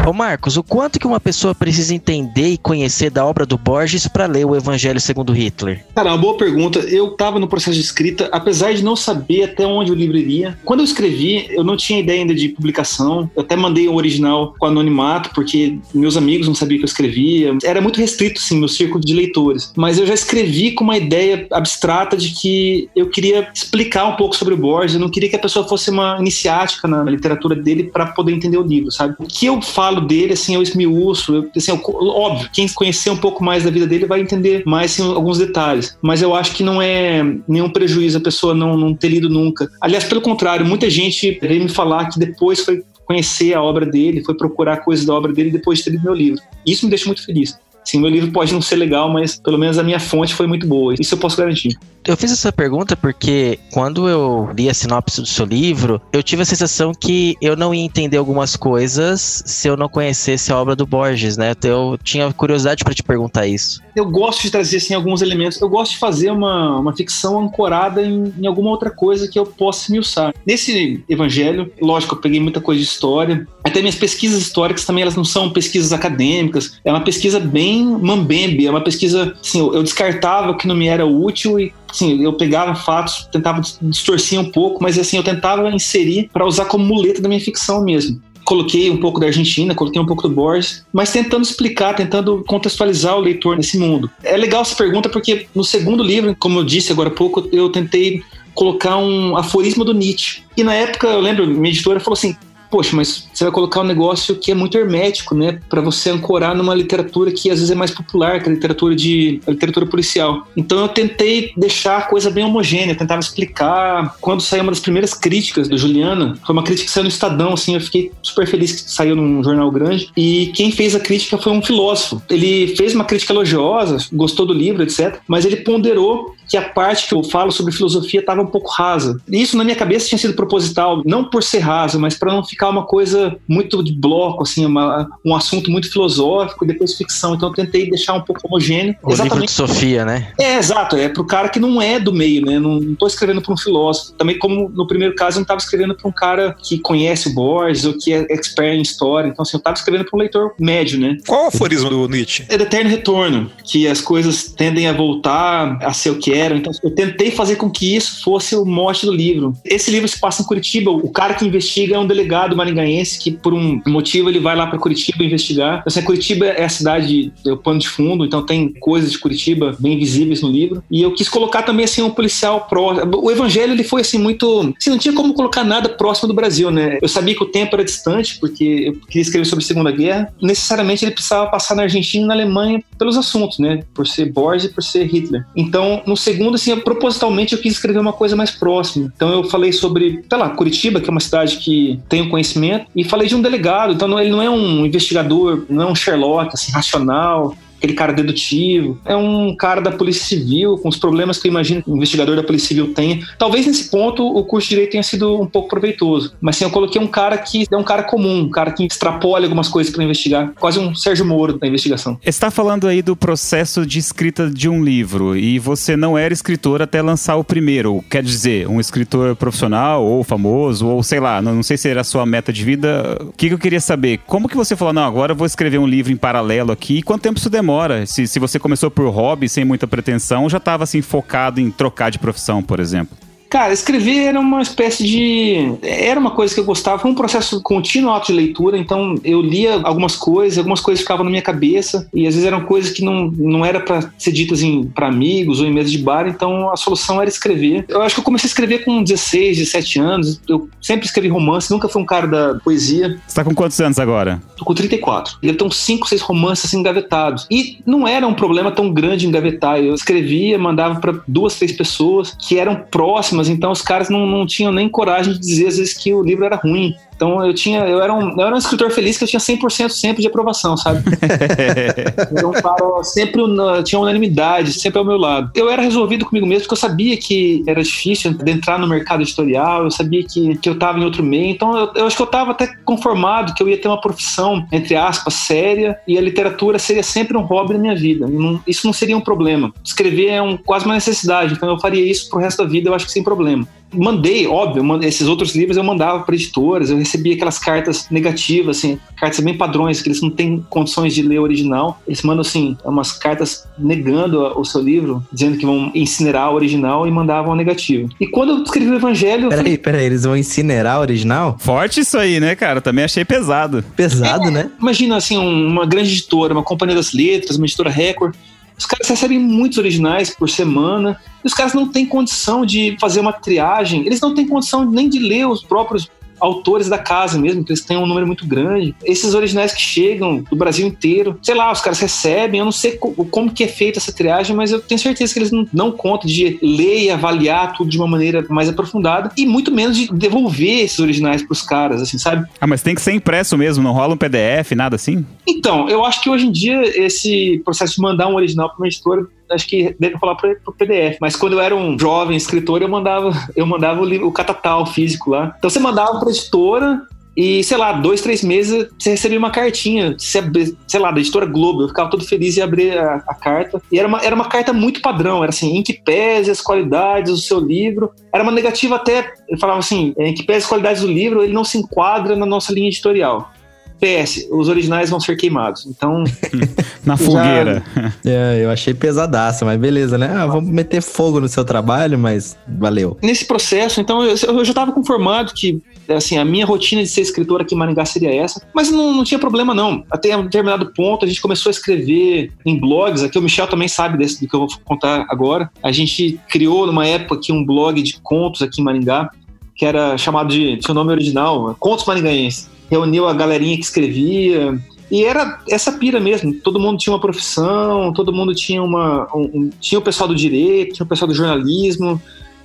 Ô Marcos, o quanto que uma pessoa precisa entender e conhecer da obra do Borges para ler o Evangelho segundo Hitler? Cara, uma boa pergunta. Eu estava no processo de escrita, apesar de não saber até onde o livro iria. Quando eu escrevi, eu não tinha ideia ainda de publicação. Eu até mandei o um original com anonimato, porque meus amigos não sabiam que eu escrevia. Era muito restrito, sim, meu círculo de leitores. Mas eu já escrevi com uma ideia abstrata de que eu queria explicar um pouco sobre o Borges. Eu não queria que a pessoa fosse uma iniciática na literatura dele para poder entender o livro, sabe? O que eu falo falo dele, assim, eu esmiuço. Eu, assim, eu, óbvio, quem conhecer um pouco mais da vida dele vai entender mais assim, alguns detalhes. Mas eu acho que não é nenhum prejuízo a pessoa não, não ter lido nunca. Aliás, pelo contrário, muita gente veio me falar que depois foi conhecer a obra dele, foi procurar coisas da obra dele depois de ter lido meu livro. Isso me deixa muito feliz. Sim, meu livro pode não ser legal, mas pelo menos a minha fonte foi muito boa. Isso eu posso garantir. Eu fiz essa pergunta porque quando eu li a sinopse do seu livro, eu tive a sensação que eu não ia entender algumas coisas se eu não conhecesse a obra do Borges, né? Eu tinha curiosidade para te perguntar isso. Eu gosto de trazer assim alguns elementos. Eu gosto de fazer uma, uma ficção ancorada em, em alguma outra coisa que eu possa me usar. Nesse evangelho, lógico, eu peguei muita coisa de história. Até minhas pesquisas históricas também elas não são pesquisas acadêmicas. É uma pesquisa bem mambembe, é uma pesquisa assim, eu, descartava o que não me era útil e assim, eu pegava fatos, tentava distorcer um pouco, mas assim, eu tentava inserir para usar como muleta da minha ficção mesmo coloquei um pouco da Argentina, coloquei um pouco do Borges, mas tentando explicar, tentando contextualizar o leitor nesse mundo. É legal essa pergunta porque no segundo livro, como eu disse agora há pouco, eu tentei colocar um aforismo do Nietzsche. E na época, eu lembro, minha editora falou assim: poxa, mas você vai colocar um negócio que é muito hermético, né? Para você ancorar numa literatura que às vezes é mais popular, que a literatura de a literatura policial. Então eu tentei deixar a coisa bem homogênea, tentava explicar. Quando saiu uma das primeiras críticas do Juliana, foi uma crítica que saiu no Estadão, assim, eu fiquei super feliz que saiu num jornal grande. E quem fez a crítica foi um filósofo. Ele fez uma crítica elogiosa, gostou do livro, etc. Mas ele ponderou que a parte que eu falo sobre filosofia estava um pouco rasa. E isso na minha cabeça tinha sido proposital, não por ser raso, mas para não ficar uma coisa muito de bloco, assim, uma, um assunto muito filosófico e depois ficção. Então eu tentei deixar um pouco homogêneo. O exatamente. livro de Sofia, né? É, exato. É pro cara que não é do meio, né? Não, tô escrevendo para um filósofo. Também como no primeiro caso eu não estava escrevendo para um cara que conhece o Borges ou que é expert em história. Então assim, eu estava escrevendo para um leitor médio, né? Qual o aforismo do Nietzsche? É do eterno retorno, que as coisas tendem a voltar a ser o que é Então, eu tentei fazer com que isso fosse o mote do livro. Esse livro se passa em Curitiba. O cara que investiga é um delegado maringaense que, por um motivo, ele vai lá para Curitiba investigar. Então, assim, Curitiba é a cidade, é o pano de fundo, então tem coisas de Curitiba bem visíveis no livro. E eu quis colocar também, assim, um policial próximo. O Evangelho, ele foi, assim, muito. Assim, não tinha como colocar nada próximo do Brasil, né? Eu sabia que o tempo era distante, porque eu queria escrever sobre a Segunda Guerra. Necessariamente ele precisava passar na Argentina e na Alemanha pelos assuntos, né? Por ser Borges e por ser Hitler. Então, no segundo, assim, assim, propositalmente eu quis escrever uma coisa mais próxima. Então eu falei sobre, sei lá, Curitiba, que é uma cidade que tem conhecimento, e falei de um delegado. Então ele não é um investigador, não é um Sherlock, assim, racional aquele cara dedutivo. É um cara da Polícia Civil, com os problemas que eu imagino que o investigador da Polícia Civil tenha. Talvez nesse ponto o curso de Direito tenha sido um pouco proveitoso. Mas sim, eu coloquei um cara que é um cara comum, um cara que extrapola algumas coisas para investigar. Quase um Sérgio Moro da investigação. Está falando aí do processo de escrita de um livro e você não era escritor até lançar o primeiro. Quer dizer, um escritor profissional ou famoso, ou sei lá, não, sei se era a sua meta de vida. O que, que eu queria saber? Como que você falou, não, agora eu vou escrever um livro em paralelo aqui e quanto tempo isso demora? Demora. Se, se você começou por hobby, sem muita pretensão, já estava assim focado em trocar de profissão, por exemplo. Cara, escrever era uma espécie de. Era uma coisa que eu gostava, foi um processo contínuo de leitura, então eu lia algumas coisas, algumas coisas ficavam na minha cabeça, e às vezes eram coisas que não, não era para ser ditas para amigos ou em mesa de bar, então a solução era escrever. Eu acho que eu comecei a escrever com 16, 17 anos, eu sempre escrevi romance, nunca fui um cara da poesia. Você tá com quantos anos agora? Tô com 34. Eu tenho 5, 6 romances assim, engavetados. E não era um problema tão grande engavetar, eu escrevia, mandava para duas, três pessoas que eram próximas então os caras não, não tinham nem coragem de dizer às vezes que o livro era ruim. Então eu tinha, eu era um, eu era um escritor feliz que eu tinha 100% sempre de aprovação, sabe? um cara sempre tinha unanimidade, sempre ao meu lado. Eu era resolvido comigo mesmo porque eu sabia que era difícil entrar no mercado editorial, eu sabia que, que eu estava em outro meio, então eu, eu acho que eu estava até conformado que eu ia ter uma profissão, entre aspas, séria e a literatura seria sempre um hobby na minha vida. Não, isso não seria um problema. Escrever é um, quase uma necessidade, então eu faria isso pro resto da vida, eu acho que sem problema mandei, óbvio, esses outros livros eu mandava para editoras, eu recebia aquelas cartas negativas, assim, cartas bem padrões, que eles não têm condições de ler o original. Eles mandam, assim, umas cartas negando o seu livro, dizendo que vão incinerar o original e mandavam a negativa. E quando eu escrevi o Evangelho. Peraí, falei... peraí, eles vão incinerar o original? Forte isso aí, né, cara? Também achei pesado. Pesado, é, né? Imagina, assim, uma grande editora, uma companhia das letras, uma editora Record os caras recebem muitos originais por semana e os caras não têm condição de fazer uma triagem, eles não têm condição nem de ler os próprios autores da casa mesmo, que eles têm um número muito grande. Esses originais que chegam do Brasil inteiro, sei lá, os caras recebem, eu não sei como que é feita essa triagem, mas eu tenho certeza que eles não dão conta de ler e avaliar tudo de uma maneira mais aprofundada e muito menos de devolver esses originais para os caras, assim, sabe? Ah, mas tem que ser impresso mesmo, não rola um PDF, nada assim? Então, eu acho que hoje em dia esse processo de mandar um original para uma editora acho que deve rolar pro, PDF. Mas quando eu era um jovem escritor, eu mandava, eu mandava o, livro, o catatal físico lá. Então você mandava pra editora, e, sei lá, dois, três meses você recebia uma cartinha, sei lá, da editora Globo. Eu ficava todo feliz em abrir a, a, carta. E era uma, era uma carta muito padrão, era assim, em que pese as qualidades do seu livro. Era uma negativa até, eu falava assim, em que pese as qualidades do livro, ele não se enquadra na nossa linha editorial. PS, os originais vão ser queimados. Então. Na fogueira. Já... É, eu achei pesadaça, mas beleza, né? Ah, vamos meter fogo no seu trabalho, mas valeu. Nesse processo, então, eu, eu já estava conformado que assim, a minha rotina de ser escritor aqui em Maringá seria essa, mas não, não tinha problema não. Até um determinado ponto a gente começou a escrever em blogs, aqui o Michel também sabe desse do que eu vou contar agora. A gente criou numa época aqui um blog de contos aqui em Maringá, que era chamado de seu nome original, Contos Maringaenses reuniu a galerinha que escrevia. E era essa pira mesmo. Todo mundo tinha uma profissão, todo mundo tinha uma. Um, tinha o pessoal do direito, tinha o pessoal do jornalismo,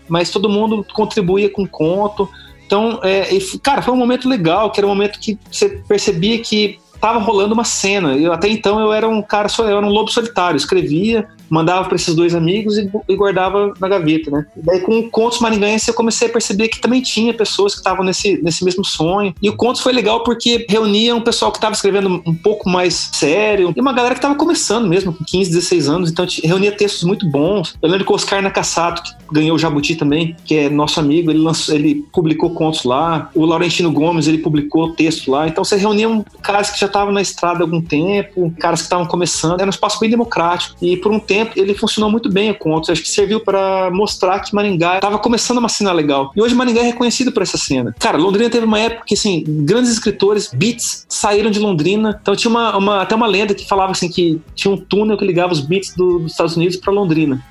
mas todo mundo contribuía com conto. Então, é, cara, foi um momento legal, que era um momento que você percebia que tava rolando uma cena. Eu, até então eu era um cara, eu era um lobo solitário, escrevia, mandava para esses dois amigos e, e, guardava na gaveta, né? E daí com o Contos Maringaense eu comecei a perceber que também tinha pessoas que estavam nesse, nesse mesmo sonho. E o Contos foi legal porque reunia um pessoal que estava escrevendo um pouco mais sério e uma galera que estava começando mesmo, com 15, 16 anos, então reunia textos muito bons. Eu lembro que o Oscar Nakassato, que ganhou o Jabuti também, que é nosso amigo, ele, lançou, ele publicou contos lá. O Laurentino Gomes, ele publicou texto lá. Então você reunia um, caras que já estavam na estrada há algum tempo, caras que estavam começando. Era um espaço bem democrático. E por um tempo ele funcionou muito bem com outros. Acho que serviu para mostrar que Maringá estava começando uma cena legal. E hoje Maringá é reconhecido por essa cena. Cara, Londrina teve uma época que, assim, grandes escritores, beats, saíram de Londrina. Então tinha uma, uma até uma lenda que falava assim que tinha um túnel que ligava os beats do, dos Estados Unidos para Londrina.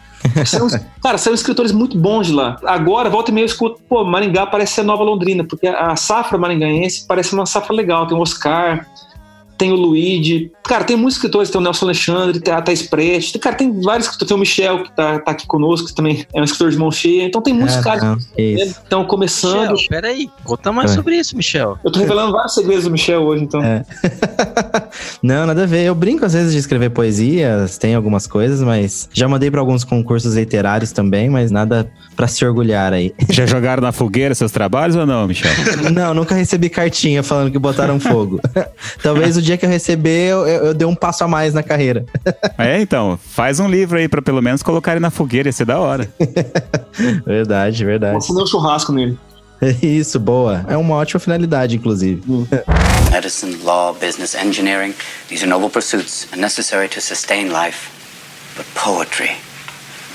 São, cara, são escritores muito bons de lá. Agora, volta e meia, eu escuto, pô, Maringá parece ser Nova Londrina, porque a safra maringaense parece uma safra legal. Tem o Oscar, tem o Luigi. Cara, tem muitos escritores, tem o Nelson Alexandre, tem a Thais Prete, cara, tem vários escritores, tem o Michel, que tá, tá aqui conosco, que também é um escritor de mão cheia. Então tem muitos é, caras não, que estão começando. Michel, peraí, conta mais é. sobre isso, Michel. Eu tô revelando vários segredos do Michel hoje, então. É. não, nada a ver. Eu brinco às vezes de escrever poesias, tem algumas coisas, mas já mandei para alguns concursos literários também, mas nada para se orgulhar aí. Já jogaram na fogueira seus trabalhos ou não, Michel? não, nunca recebi cartinha falando que botaram fogo. Talvez o dia que eu receber, eu, eu dei um passo a mais na carreira. é, então, faz um livro aí para pelo menos colocar ele na fogueira, ia ser da hora. verdade, verdade. Deu um churrasco nele. Isso, boa. É uma ótima finalidade, inclusive. Hum. Medicine, law, business, engineering, these are noble pursuits and necessary to sustain life. But poetry,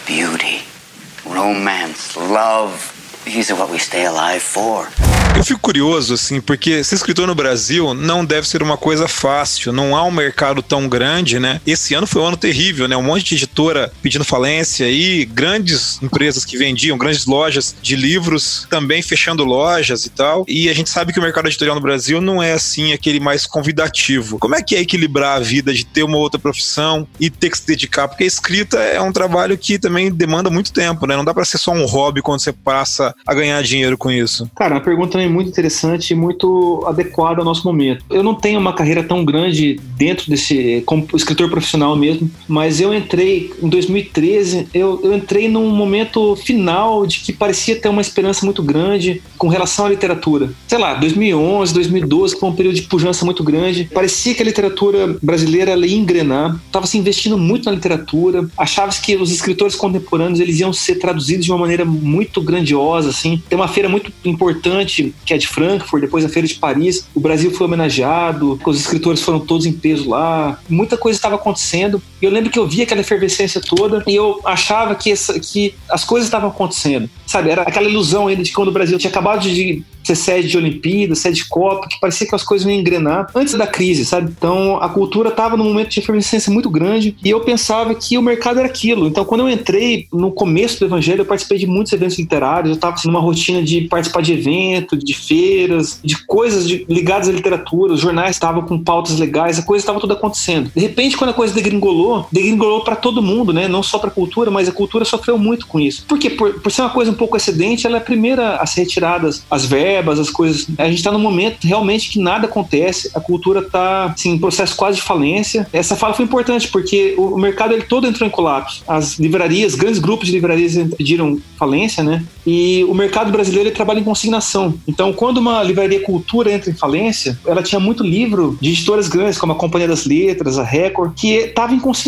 beauty, romance, love, these are what we stay alive for. Eu fico curioso, assim, porque ser escritor no Brasil não deve ser uma coisa fácil. Não há um mercado tão grande, né? Esse ano foi um ano terrível, né? Um monte de editora pedindo falência e grandes empresas que vendiam, grandes lojas de livros também fechando lojas e tal. E a gente sabe que o mercado editorial no Brasil não é, assim, aquele mais convidativo. Como é que é equilibrar a vida de ter uma outra profissão e ter que se dedicar? Porque a escrita é um trabalho que também demanda muito tempo, né? Não dá para ser só um hobby quando você passa a ganhar dinheiro com isso. Cara, a pergunta também muito interessante e muito adequado ao nosso momento. Eu não tenho uma carreira tão grande dentro desse, como escritor profissional mesmo, mas eu entrei em 2013, eu, eu entrei num momento final de que parecia ter uma esperança muito grande com relação à literatura. Sei lá, 2011, 2012, que foi um período de pujança muito grande. Parecia que a literatura brasileira ia engrenar, estava se investindo muito na literatura, achava que os escritores contemporâneos eles iam ser traduzidos de uma maneira muito grandiosa, assim. Tem uma feira muito importante que é de Frankfurt, depois a feira de Paris. O Brasil foi homenageado, os escritores foram todos em peso lá. Muita coisa estava acontecendo. Eu lembro que eu via aquela efervescência toda e eu achava que, essa, que as coisas estavam acontecendo. Sabe, era aquela ilusão ainda de quando o Brasil tinha acabado de ser sede de Olimpíada, sede de Copa, que parecia que as coisas iam engrenar antes da crise, sabe? Então a cultura estava num momento de efervescência muito grande e eu pensava que o mercado era aquilo. Então quando eu entrei no começo do Evangelho, eu participei de muitos eventos literários, eu estava assim, numa rotina de participar de eventos, de feiras, de coisas de, ligadas à literatura, os jornais estavam com pautas legais, a coisa estava toda acontecendo. De repente, quando a coisa degringolou, degringolou para todo mundo, né? Não só para a cultura, mas a cultura sofreu muito com isso. Porque por, por ser uma coisa um pouco excedente, ela é a primeira a ser retirada as verbas, as coisas. A gente está num momento realmente que nada acontece, a cultura está assim, em processo quase de falência. Essa fala foi importante porque o mercado ele todo entrou em colapso. As livrarias, grandes grupos de livrarias pediram falência, né? E o mercado brasileiro trabalha em consignação. Então, quando uma livraria cultura entra em falência, ela tinha muito livro de editoras grandes, como a Companhia das Letras, a Record, que estava em consignação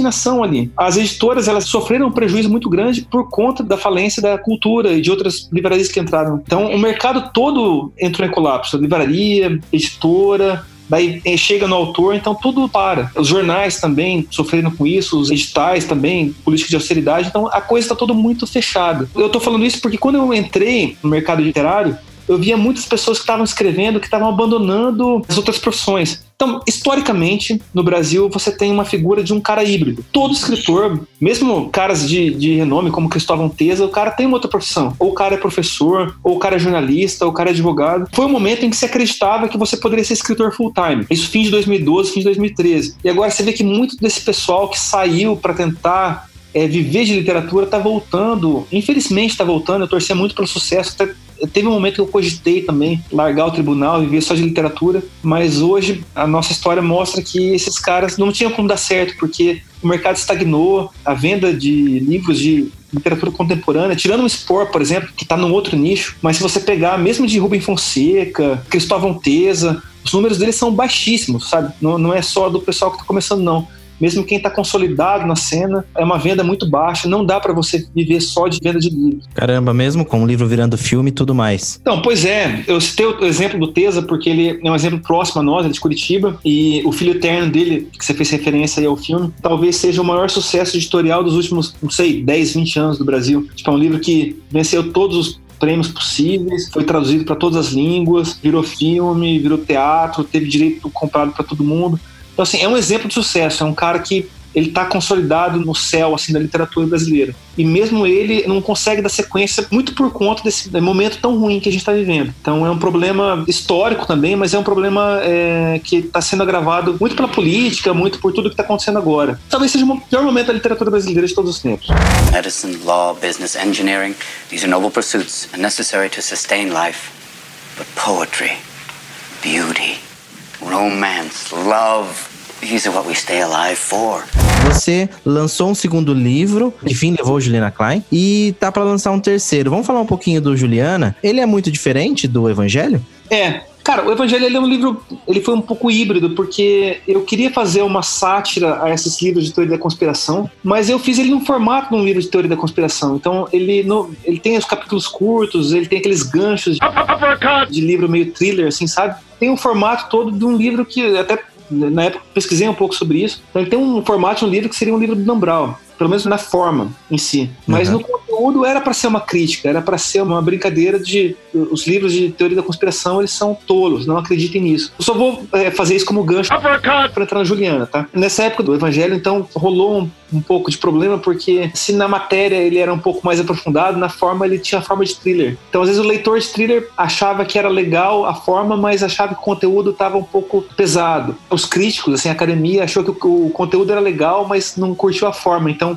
ali. As editoras elas sofreram um prejuízo muito grande por conta da falência da cultura e de outras livrarias que entraram. Então, o mercado todo entrou em colapso. Livraria, editora, daí eh, chega no autor, então tudo para. Os jornais também sofreram com isso, os editais também, política de austeridade, então a coisa está toda muito fechada. Eu estou falando isso porque quando eu entrei no mercado literário, eu via muitas pessoas que estavam escrevendo que estavam abandonando as outras profissões. Então, historicamente, no Brasil, você tem uma figura de um cara híbrido. Todo escritor, mesmo caras de, de renome como Cristóvão Teza, o cara tem uma outra profissão. Ou o cara é professor, ou o cara é jornalista, ou o cara é advogado. Foi um momento em que se acreditava que você poderia ser escritor full-time. Isso fim de 2012, fim de 2013. E agora você vê que muito desse pessoal que saiu para tentar é, viver de literatura está voltando. Infelizmente está voltando. Eu torcia muito pelo sucesso. Até teve um momento que eu cogitei também largar o tribunal e viver só de literatura, mas hoje a nossa história mostra que esses caras não tinham como dar certo, porque o mercado estagnou, a venda de livros de literatura contemporânea, tirando o Spore, por exemplo, que está num outro nicho, mas se você pegar mesmo de Rubem Fonseca, Cristóvão Teza, os números deles são baixíssimos, sabe? Não, não é só do pessoal que está começando, não mesmo quem está consolidado na cena, é uma venda muito baixa. Não dá para você viver só de venda de livros. Caramba, mesmo com o livro virando filme e tudo mais. Então, pois é. Eu citei o exemplo do Tesa porque ele é um exemplo próximo a nós, ele é de Curitiba, e o filho eterno dele, que você fez referência aí ao filme, talvez seja o maior sucesso editorial dos últimos, não sei, 10, 20 anos do Brasil. Tipo, é um livro que venceu todos os prêmios possíveis, foi traduzido para todas as línguas, virou filme, virou teatro, teve direito comprado para todo mundo. Então, assim, é um exemplo de sucesso. É um cara que ele está consolidado no céu assim da literatura brasileira. E mesmo ele não consegue dar sequência muito por conta desse momento tão ruim que a gente está vivendo. Então é um problema histórico também, mas é um problema é, que está sendo agravado muito pela política, muito por tudo que está acontecendo agora. Talvez seja o pior momento da literatura brasileira de todos os tempos. Medicine, law, business, engineering, these are noble pursuits and necessary to sustain life. But poetry, beauty, romance, love, what we stay alive for. Você lançou um segundo livro, enfim, levou Juliana Klein, e tá para lançar um terceiro. Vamos falar um pouquinho do Juliana? Ele é muito diferente do Evangelho? É, Cara, o Evangelho ele é um livro, ele foi um pouco híbrido, porque eu queria fazer uma sátira a esses livros de teoria da conspiração, mas eu fiz ele no formato de um livro de teoria da conspiração. Então, ele, no, ele tem os capítulos curtos, ele tem aqueles ganchos de, de livro meio thriller, assim, sabe? Tem um formato todo de um livro que até na época pesquisei um pouco sobre isso. Então, ele tem um formato de um livro que seria um livro do Dan Brown pelo menos na forma em si. Mas uhum. no conteúdo era para ser uma crítica, era para ser uma brincadeira de os livros de teoria da conspiração eles são tolos, não acreditem nisso. Eu só vou é, fazer isso como gancho para entrar na Juliana, tá? Nessa época do Evangelho, então rolou um, um, pouco de problema porque se na matéria ele era um pouco mais aprofundado, na forma ele tinha a forma de thriller. Então às vezes o leitor de thriller achava que era legal a forma, mas achava que o conteúdo estava um pouco pesado. Os críticos, assim, a academia achou que o, o conteúdo era legal, mas não curtiu a forma. Então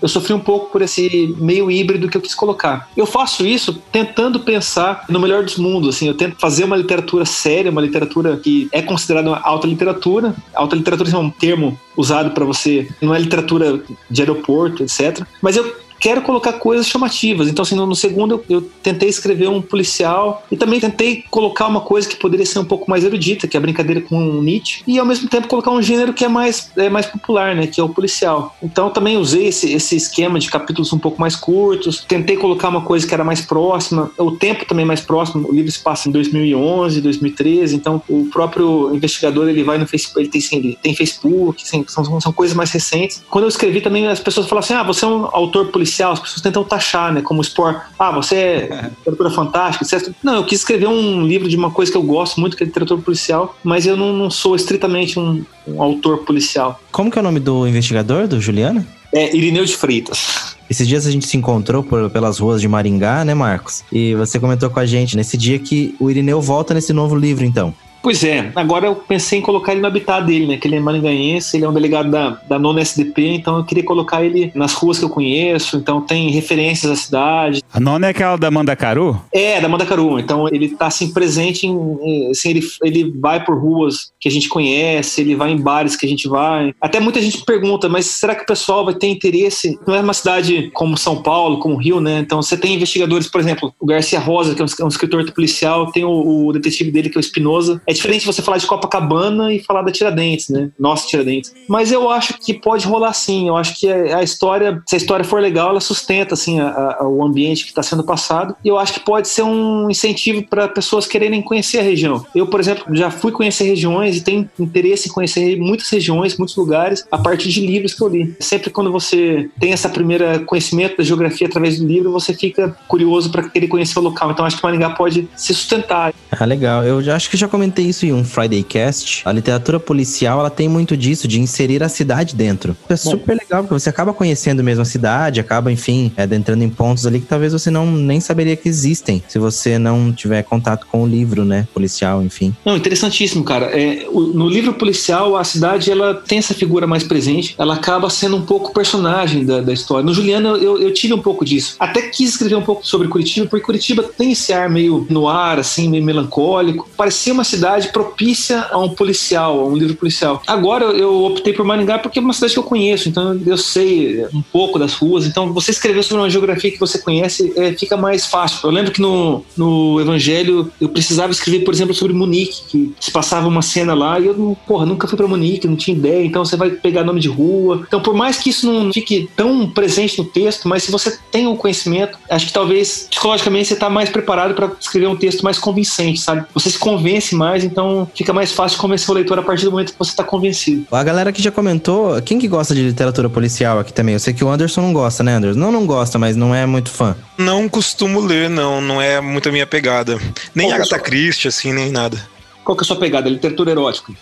eu sofri um pouco por esse meio híbrido que eu quis colocar. Eu faço isso tentando pensar no melhor dos mundos, assim, eu tento fazer uma literatura séria, uma literatura que é considerada uma alta literatura. Alta literatura é um termo usado para você, não é literatura de aeroporto, etc. Mas eu quero colocar coisas chamativas. Então, assim, no, no segundo eu, eu, tentei escrever um policial e também tentei colocar uma coisa que poderia ser um pouco mais erudita, que é a brincadeira com o Nietzsche, e ao mesmo tempo colocar um gênero que é mais, é mais popular, né, que é o policial. Então, também usei esse, esse esquema de capítulos um pouco mais curtos, tentei colocar uma coisa que era mais próxima, o tempo também mais próximo, o livro se passa em 2011, 2013, então o próprio investigador ele vai no Facebook, ele tem, ele tem Facebook, assim, são, são coisas mais recentes. Quando eu escrevi também as pessoas falavam assim, ah, você é um autor policial policial, as pessoas tentam taxar, né? Como expor, ah, você é literatura fantástica, etc. Não, eu quis escrever um livro de uma coisa que eu gosto muito, que é literatura policial, mas eu não, não sou estritamente um, um autor policial. Como que é o nome do investigador, do Juliano? É Irineu de Freitas. Esses dias a gente se encontrou por, pelas ruas de Maringá, né, Marcos? E você comentou com a gente nesse dia que o Irineu volta nesse novo livro, então. Pois é, agora eu pensei em colocar ele no habitat dele, né? Que ele é maringaense, ele é um delegado da, da nona SDP, então eu queria colocar ele nas ruas que eu conheço, então tem referências à cidade. A nona é aquela da Mandacaru? É, da Mandacaru, então ele tá assim presente em, assim, ele, ele vai por ruas que a gente conhece, ele vai em bares que a gente vai. Até muita gente pergunta, mas será que o pessoal vai ter interesse? Não é uma cidade como São Paulo, como Rio, né? Então você tem investigadores, por exemplo, o Garcia Rosa, que é um, escritor policial, tem o, o detetive dele, que é o Espinosa. É diferente você falar de Copacabana e falar da Tiradentes, né? Nossa Tiradentes. Mas eu acho que pode rolar sim. Eu acho que a história, se a história for legal, ela sustenta assim a, a, o ambiente que está sendo passado. E eu acho que pode ser um incentivo para pessoas quererem conhecer a região. Eu, por exemplo, já fui conhecer regiões e tenho interesse em conhecer muitas regiões, muitos lugares a partir de livros que eu li. Sempre quando você tem essa primeira conhecimento da geografia através do livro, você fica curioso para querer conhecer o local. Então acho que Maringá pode se sustentar. Ah, legal. Eu já acho que já comentei isso em um Friday Cast, a literatura policial ela tem muito disso, de inserir a cidade dentro. É super legal, porque você acaba conhecendo mesmo a cidade, acaba, enfim, é, adentrando em pontos ali que talvez você não nem saberia que existem, se você não tiver contato com o livro, né, policial, enfim. Não, interessantíssimo, cara. É, o, no livro policial, a cidade, ela tem essa figura mais presente, ela acaba sendo um pouco personagem da, da história. No Juliano, eu, eu tive um pouco disso. Até quis escrever um pouco sobre Curitiba, porque Curitiba tem esse ar meio no ar, assim, meio melancólico. Parecia uma cidade propícia a um policial, a um livro policial. Agora eu optei por Maringá porque é uma cidade que eu conheço, então eu sei um pouco das ruas. Então você escrever sobre uma geografia que você conhece é, fica mais fácil. Eu lembro que no, no Evangelho eu precisava escrever, por exemplo, sobre Munique, que se passava uma cena lá e eu, porra, nunca fui para Munique, não tinha ideia. Então você vai pegar nome de rua. Então, por mais que isso não fique tão presente no texto, mas se você tem o um conhecimento, acho que talvez psicologicamente você está mais preparado para escrever um texto mais convincente, sabe? Você se convence mais, então então fica mais fácil convencer o leitor a partir do momento que você está convencido. A galera que já comentou, quem que gosta de literatura policial aqui também? Eu sei que o Anderson não gosta, né, Anderson? Não, não gosta, mas não é muito fã. Não costumo ler, não. Não é muito a minha pegada. Nem Qual é Agatha Christie, assim, nem nada. Qual que é a sua pegada? Literatura erótica?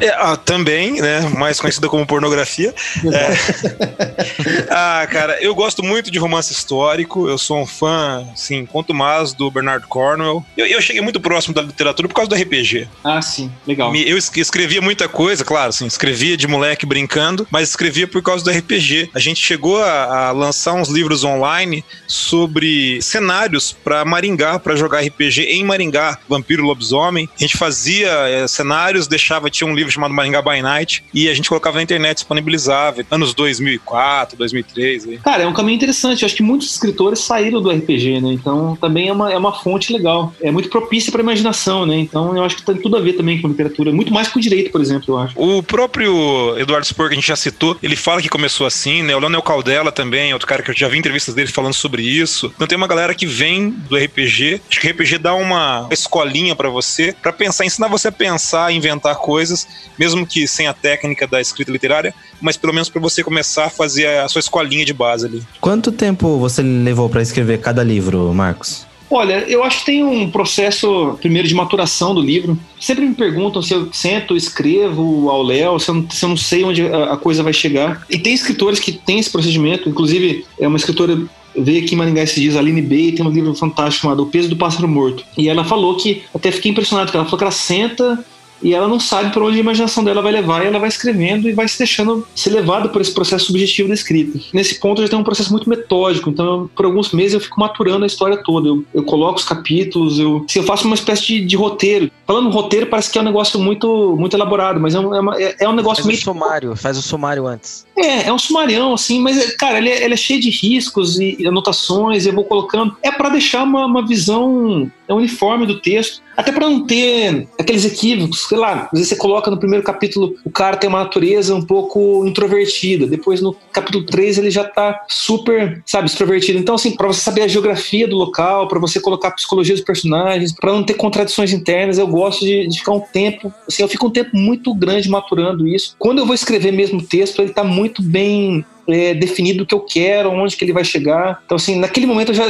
É, ah, também, né? Mais conhecida como pornografia. É. ah, cara, eu gosto muito de romance histórico. Eu sou um fã, assim, quanto mais do Bernard Cornwell. Eu, eu, cheguei muito próximo da literatura por causa do RPG. Ah, sim, legal. Eu escrevia muita coisa, claro, assim, escrevia de moleque brincando, mas escrevia por causa do RPG. A gente chegou a, a lançar uns livros online sobre cenários para Maringá, para jogar RPG em Maringá, Vampiro Lobisomem. A gente fazia é, cenários, deixava, tinha um livro livro chamado Maringá by Night e a gente colocava na internet, disponibilizava, anos 2004, 2003. Aí. Cara, é um caminho interessante. Eu acho que muitos escritores saíram do RPG, né? Então também é uma, é uma fonte legal. É muito propícia para imaginação, né? Então eu acho que tem tudo a ver também com literatura. Muito mais com o direito, por exemplo, eu acho. O próprio Eduardo Spor, que a gente já citou, ele fala que começou assim, né? O Leonel Caldela também, outro cara que eu já vi entrevistas dele falando sobre isso. Então tem uma galera que vem do RPG. Acho que o RPG dá uma escolinha para você, para pensar, ensinar você a pensar, inventar coisas mesmo que sem a técnica da escrita literária, mas pelo menos para você começar a fazer a sua escolinha de base ali. Quanto tempo você levou para escrever cada livro, Marcos? Olha, eu acho que tem um processo, primeiro, de maturação do livro. Sempre me perguntam se eu sento, escrevo ao Léo, se, se, eu não sei onde a, a coisa vai chegar. E tem escritores que têm esse procedimento, inclusive é uma escritora veio aqui em Maringá esses dias, a Aline Bey, tem um livro fantástico chamado O Peso do Pássaro Morto. E ela falou que, até fiquei impressionado, que ela falou que ela senta e ela não sabe para onde a imaginação dela vai levar e ela vai escrevendo e vai se deixando ser levada por esse processo subjetivo da escrita. Nesse ponto já tem um processo muito metódico, então por alguns meses eu fico maturando a história toda. Eu, eu coloco os capítulos, eu, assim, eu faço uma espécie de, de, roteiro. Falando roteiro parece que é um negócio muito, muito elaborado, mas é um, é, uma, é, é um negócio faz meio... Sumário, faz o sumário antes. É, é um sumarião, assim, mas, cara, ele é, ele é cheio de riscos e anotações, e eu vou colocando. É para deixar uma, uma visão uniforme do texto. Até para não ter aqueles equívocos, sei lá, às vezes você coloca no primeiro capítulo o cara tem uma natureza um pouco introvertida, depois no capítulo 3 ele já tá super, sabe, extrovertido. Então, assim, para você saber a geografia do local, para você colocar a psicologia dos personagens, para não ter contradições internas, eu gosto de, de, ficar um tempo, assim, eu fico um tempo muito grande maturando isso. Quando eu vou escrever mesmo o texto, ele tá muito bem é, definido o que eu quero, onde que ele vai chegar. Então, assim, naquele momento eu já.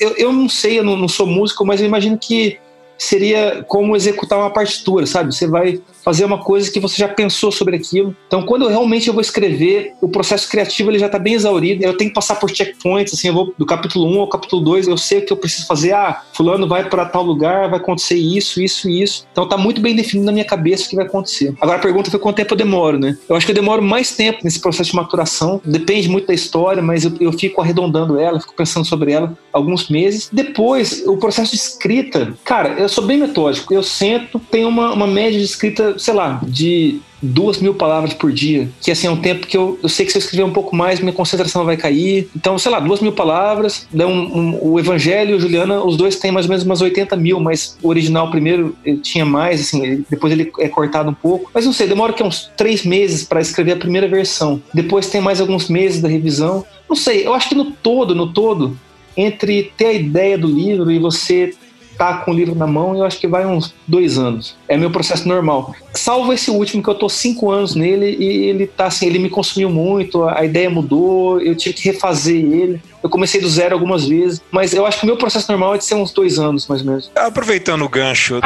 Eu, eu não sei, eu não, não sou músico, mas eu imagino que seria como executar uma partitura, sabe? Você vai fazer uma coisa que você já pensou sobre aquilo. Então, quando eu realmente eu vou escrever, o processo criativo ele já está bem exaurido. Eu tenho que passar por checkpoints, assim, eu vou do capítulo 1 ao capítulo 2, eu sei o que eu preciso fazer. Ah, fulano vai para tal lugar, vai acontecer isso, isso e isso. Então, tá muito bem definido na minha cabeça o que vai acontecer. Agora, a pergunta foi quanto tempo eu demoro, né? Eu acho que eu demoro mais tempo nesse processo de maturação. Depende muito da história, mas eu, eu fico arredondando ela, fico pensando sobre ela alguns meses. Depois, o processo de escrita, cara, eu sou bem metódico. Eu sento, tenho uma, uma média de escrita, sei lá, de duas mil palavras por dia, que assim é um tempo que eu, eu sei que se eu escrever um pouco mais, minha concentração vai cair. Então, sei lá, duas mil palavras, um, um, o Evangelho e o Juliana, os dois têm mais ou menos umas 80 mil, mas o original primeiro tinha mais, assim, depois ele é cortado um pouco. Mas não sei, demora que uns três meses para escrever a primeira versão. Depois tem mais alguns meses da revisão. Não sei, eu acho que no todo, no todo, entre ter a ideia do livro e você tá com o livro na mão, eu acho que vai uns dois anos. É meu processo normal. Salvo esse último, que eu tô cinco anos nele e ele tá assim, ele me consumiu muito, a ideia mudou, eu tive que refazer ele. Eu comecei do zero algumas vezes, mas eu acho que o meu processo normal é de ser uns dois anos, mais ou menos. Aproveitando o gancho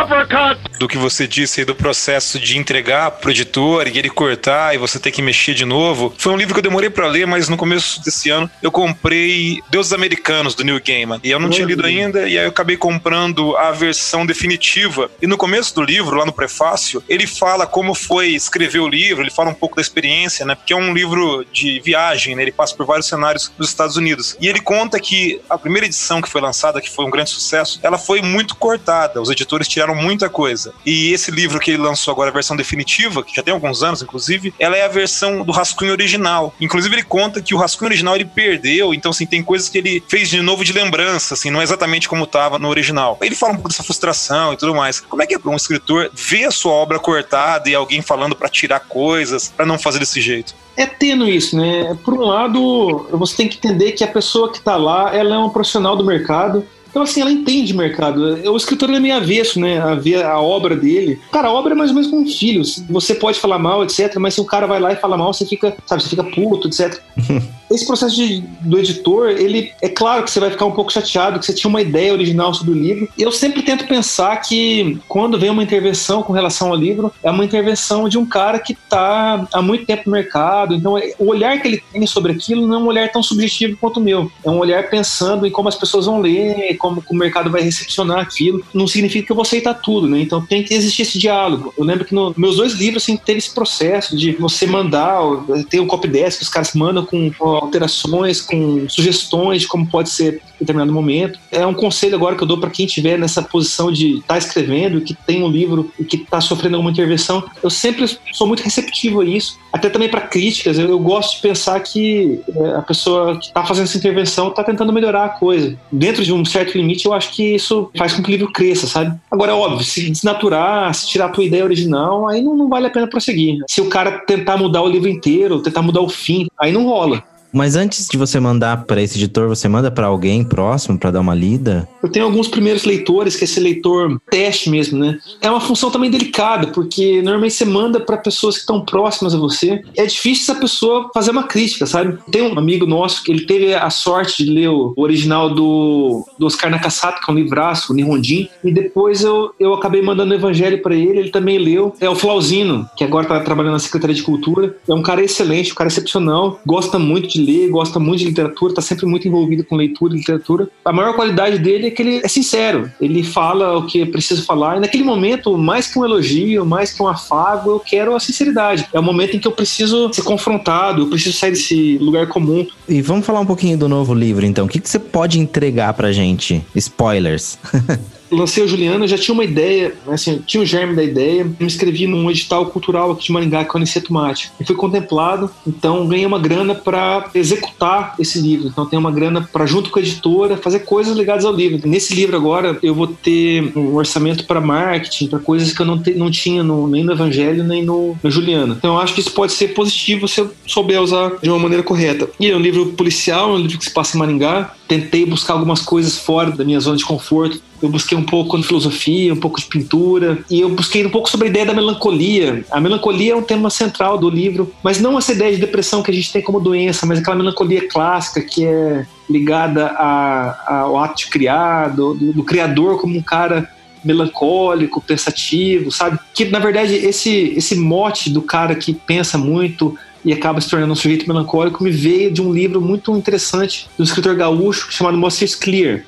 do que você disse aí do processo de entregar pro editor e ele cortar e você ter que mexer de novo, foi um livro que eu demorei para ler, mas no começo desse ano eu comprei Deuses Americanos do Neil Gaiman e eu não tinha lido ainda e aí eu acabei comprando a versão definitiva. E no começo do livro, lá no prefácio, ele fala como foi escrever o livro, ele fala um pouco da experiência, né? Porque é um livro de viagem, né? Ele passa por vários cenários dos Estados Unidos. E ele conta que a primeira edição que foi lançada, que foi um grande sucesso, ela foi muito cortada. Os editores tiraram muita coisa. E esse livro que ele lançou agora, a versão definitiva, que já tem alguns anos, inclusive, ela é a versão do rascunho original. Inclusive, ele conta que o rascunho original ele perdeu, então, assim, tem coisas que ele fez de novo de lembrança, assim, não é exatamente como estava no original. Ele fala um pouco dessa frustração e tudo mais. Como é que é um escritor ver a sua obra cortada e alguém falando para tirar coisas, para não fazer desse jeito? É tendo isso, né? Por um lado, você tem que entender que a pessoa que está lá, ela é uma profissional do mercado. Então, assim, ela entende mercado. O escritor é meio avesso, né? A ver a obra dele. Cara, a obra é mais ou menos como um filho. Você pode falar mal, etc., mas se o cara vai lá e fala mal, você fica, sabe, você fica puto, etc. Esse processo de, do editor, ele é claro que você vai ficar um pouco chateado, que você tinha uma ideia original sobre o livro. Eu sempre tento pensar que quando vem uma intervenção com relação ao livro, é uma intervenção de um cara que está há muito tempo no mercado. Então, é, o olhar que ele tem sobre aquilo não é um olhar tão subjetivo quanto o meu. É um olhar pensando em como as pessoas vão ler, como o mercado vai recepcionar aquilo. Não significa que eu vou aceitar tudo, né? Então tem que existir esse diálogo. Eu lembro que nos meus dois livros assim, teve esse processo de você mandar, tem um copy desk os caras mandam com, alterações, com sugestões de como pode ser determinado momento. É um conselho agora que eu dou para quem estiver nessa posição de estar tá escrevendo, que tem um livro e que está sofrendo alguma intervenção. Eu sempre sou muito receptivo a isso, até também para críticas. Eu, eu, gosto de pensar que é, a pessoa que está fazendo essa intervenção está tentando melhorar a coisa. Dentro de um certo limite, eu acho que isso faz com que o livro cresça, sabe? Agora, é óbvio, se desnaturar, se tirar a tua ideia original, aí não, não vale a pena prosseguir. Se o cara tentar mudar o livro inteiro, tentar mudar o fim, aí não rola. Mas antes de você mandar para esse editor, você manda para alguém próximo para dar uma lida? Eu tenho alguns primeiros leitores, que é esse leitor teste mesmo, né? É uma função também delicada, porque normalmente você manda para pessoas que estão próximas a você. É difícil essa pessoa fazer uma crítica, sabe? Tem um amigo nosso que ele teve a sorte de ler o original do, do Oscar Nakasato, que é um livraço, o Nihonjin, e depois eu, eu acabei mandando o evangelho para ele, ele também leu. É o Flauzino, que agora tá trabalhando na Secretaria de Cultura. É um cara excelente, um cara excepcional, gosta muito de ler, gosta muito de literatura, tá sempre muito envolvido com leitura e literatura. A maior qualidade dele é que ele é sincero, ele fala o que é preciso falar, e naquele momento, mais que um elogio, mais que um afago, eu quero a sinceridade. É o momento em que eu preciso ser confrontado, eu preciso sair desse lugar comum. E vamos falar um pouquinho do novo livro, então. O que, que você pode entregar pra gente? Spoilers. lancei o Juliano, eu já tinha uma ideia, assim, tinha o germe da ideia, me inscrevi num edital cultural aqui de Maringá, que é o Aniceto Mate, e fui contemplado, então ganhei uma grana para executar esse livro, então tem uma grana para junto com a editora fazer coisas ligadas ao livro. Nesse livro agora eu vou ter um orçamento para marketing, para coisas que eu não, te, não tinha no, nem no Evangelho nem no, no Juliano. Então eu acho que isso pode ser positivo se eu souber usar de uma maneira correta. E é um livro policial, é um livro que se passa em Maringá, tentei buscar algumas coisas fora da minha zona de conforto. Eu busquei um pouco de filosofia, um pouco de pintura, e eu busquei um pouco sobre a ideia da melancolia. A melancolia é um tema central do livro, mas não essa ideia de depressão que a gente tem como doença, mas aquela melancolia clássica que é ligada a, ao ato de criar, do, do, do criador como um cara melancólico, pensativo, sabe? Que na verdade esse esse mote do cara que pensa muito, e acaba se tornando um sujeito melancólico, me veio de um livro muito interessante do escritor gaúcho chamado Moses Clear,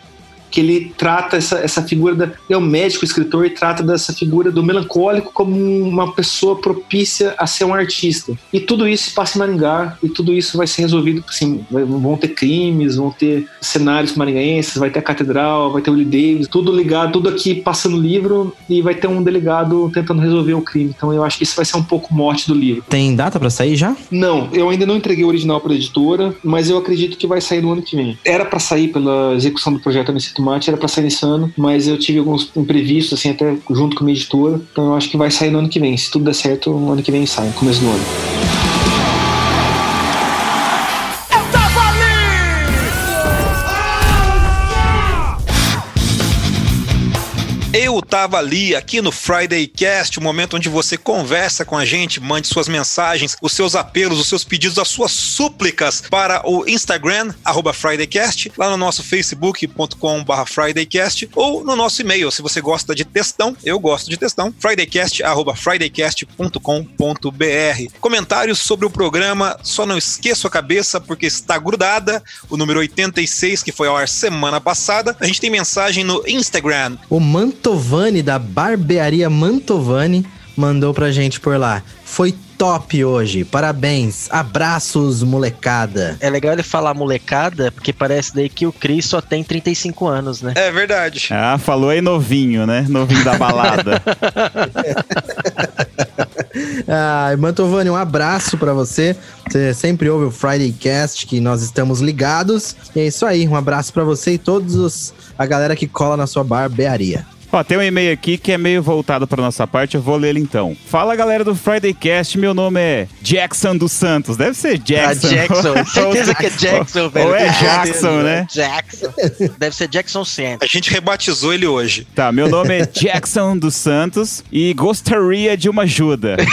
que ele trata essa, essa figura da. é um médico escritor e trata dessa figura do melancólico como uma pessoa propícia a ser um artista. E tudo isso se passa em Maringá e tudo isso vai ser resolvido. Assim, vão ter crimes, vão ter cenários maringaenses, vai ter a catedral, vai ter o Willie Davis, tudo ligado, tudo aqui passando o livro e vai ter um delegado tentando resolver o crime. Então eu acho que isso vai ser um pouco morte do livro. Tem data para sair já? Não, eu ainda não entreguei o original para editora, mas eu acredito que vai sair no ano que vem. Era para sair pela execução do projeto nesse Tomate era para sair nesse ano, mas eu tive alguns imprevistos, assim, até junto com a minha editora. Então eu acho que vai sair no ano que vem. Se tudo der certo, no ano que vem sai, começo do ano. Eu tava ali, aqui no Friday Cast, o momento onde você conversa com a gente, mande suas mensagens, os seus apelos, os seus pedidos, as suas súplicas para o Instagram, arroba FridayCast, lá no nosso facebook.com FridayCast ou no nosso e-mail, se você gosta de textão, eu gosto de textão, fridaycast, arroba fridaycast.com.br. Comentários sobre o programa, só não esqueça a cabeça porque está grudada, o número 86, que foi ao ar semana passada. A gente tem mensagem no Instagram. O Manto Mantovani, da Barbearia Mantovani, mandou pra gente por lá. Foi top hoje. Parabéns. Abraços, molecada. É legal ele falar molecada, porque parece daí que o Cris só tem 35 anos, né? É verdade. Ah, falou aí novinho, né? Novinho da balada. ah, Mantovani, um abraço para você. Você sempre ouve o Friday Cast, que nós estamos ligados. E é isso aí, um abraço para você e todos os, a galera que cola na sua barbearia. Ó, tem um e-mail aqui que é meio voltado para nossa parte, eu vou ler ele então. Fala galera do Friday Cast, meu nome é Jackson dos Santos. Deve ser Jackson. Ah, Jackson. Certeza que é Jackson, velho. Ou é Jackson, né? Jackson. Deve ser Jackson Santos. A gente rebatizou ele hoje. Tá, meu nome é Jackson dos Santos e gostaria de uma ajuda.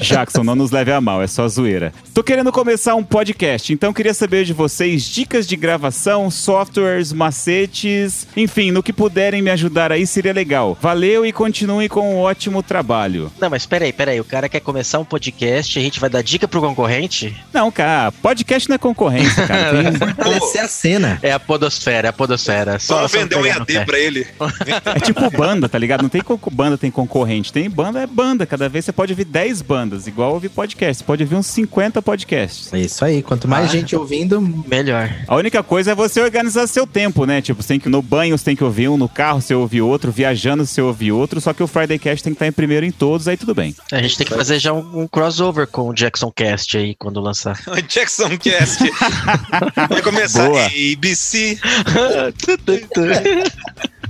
Jackson, não nos leve a mal, é só zoeira. Tô querendo começar um podcast, então queria saber de vocês dicas de gravação, softwares, macetes, enfim, no que puderem me ajudar aí seria legal. Valeu e continue com um ótimo trabalho. Não, mas peraí, peraí. O cara quer começar um podcast a gente vai dar dica pro concorrente? Não, cara, podcast não é concorrência, cara. Tem... é a cena. É a podosfera, é a podosfera. Só, só vender um EAD pra ele. é tipo banda, tá ligado? Não tem banda, tem concorrente. Tem banda, é banda. Cada vez você pode ouvir 10 bandas, igual ouvir podcast. Você pode ouvir uns 50 podcasts. É isso aí. Quanto mais ah, gente ouvindo, melhor. A única coisa é você organizar seu tempo, né? Tipo, você tem que no banho, você tem que que ouvir um, no carro você ouve outro, viajando você ouve outro, só que o Friday Cast tem que estar em primeiro em todos, aí tudo bem. A gente tem que fazer já um, um crossover com o Jackson Cast aí quando lançar. o Jackson Cast. Vai começar Boa. ABC.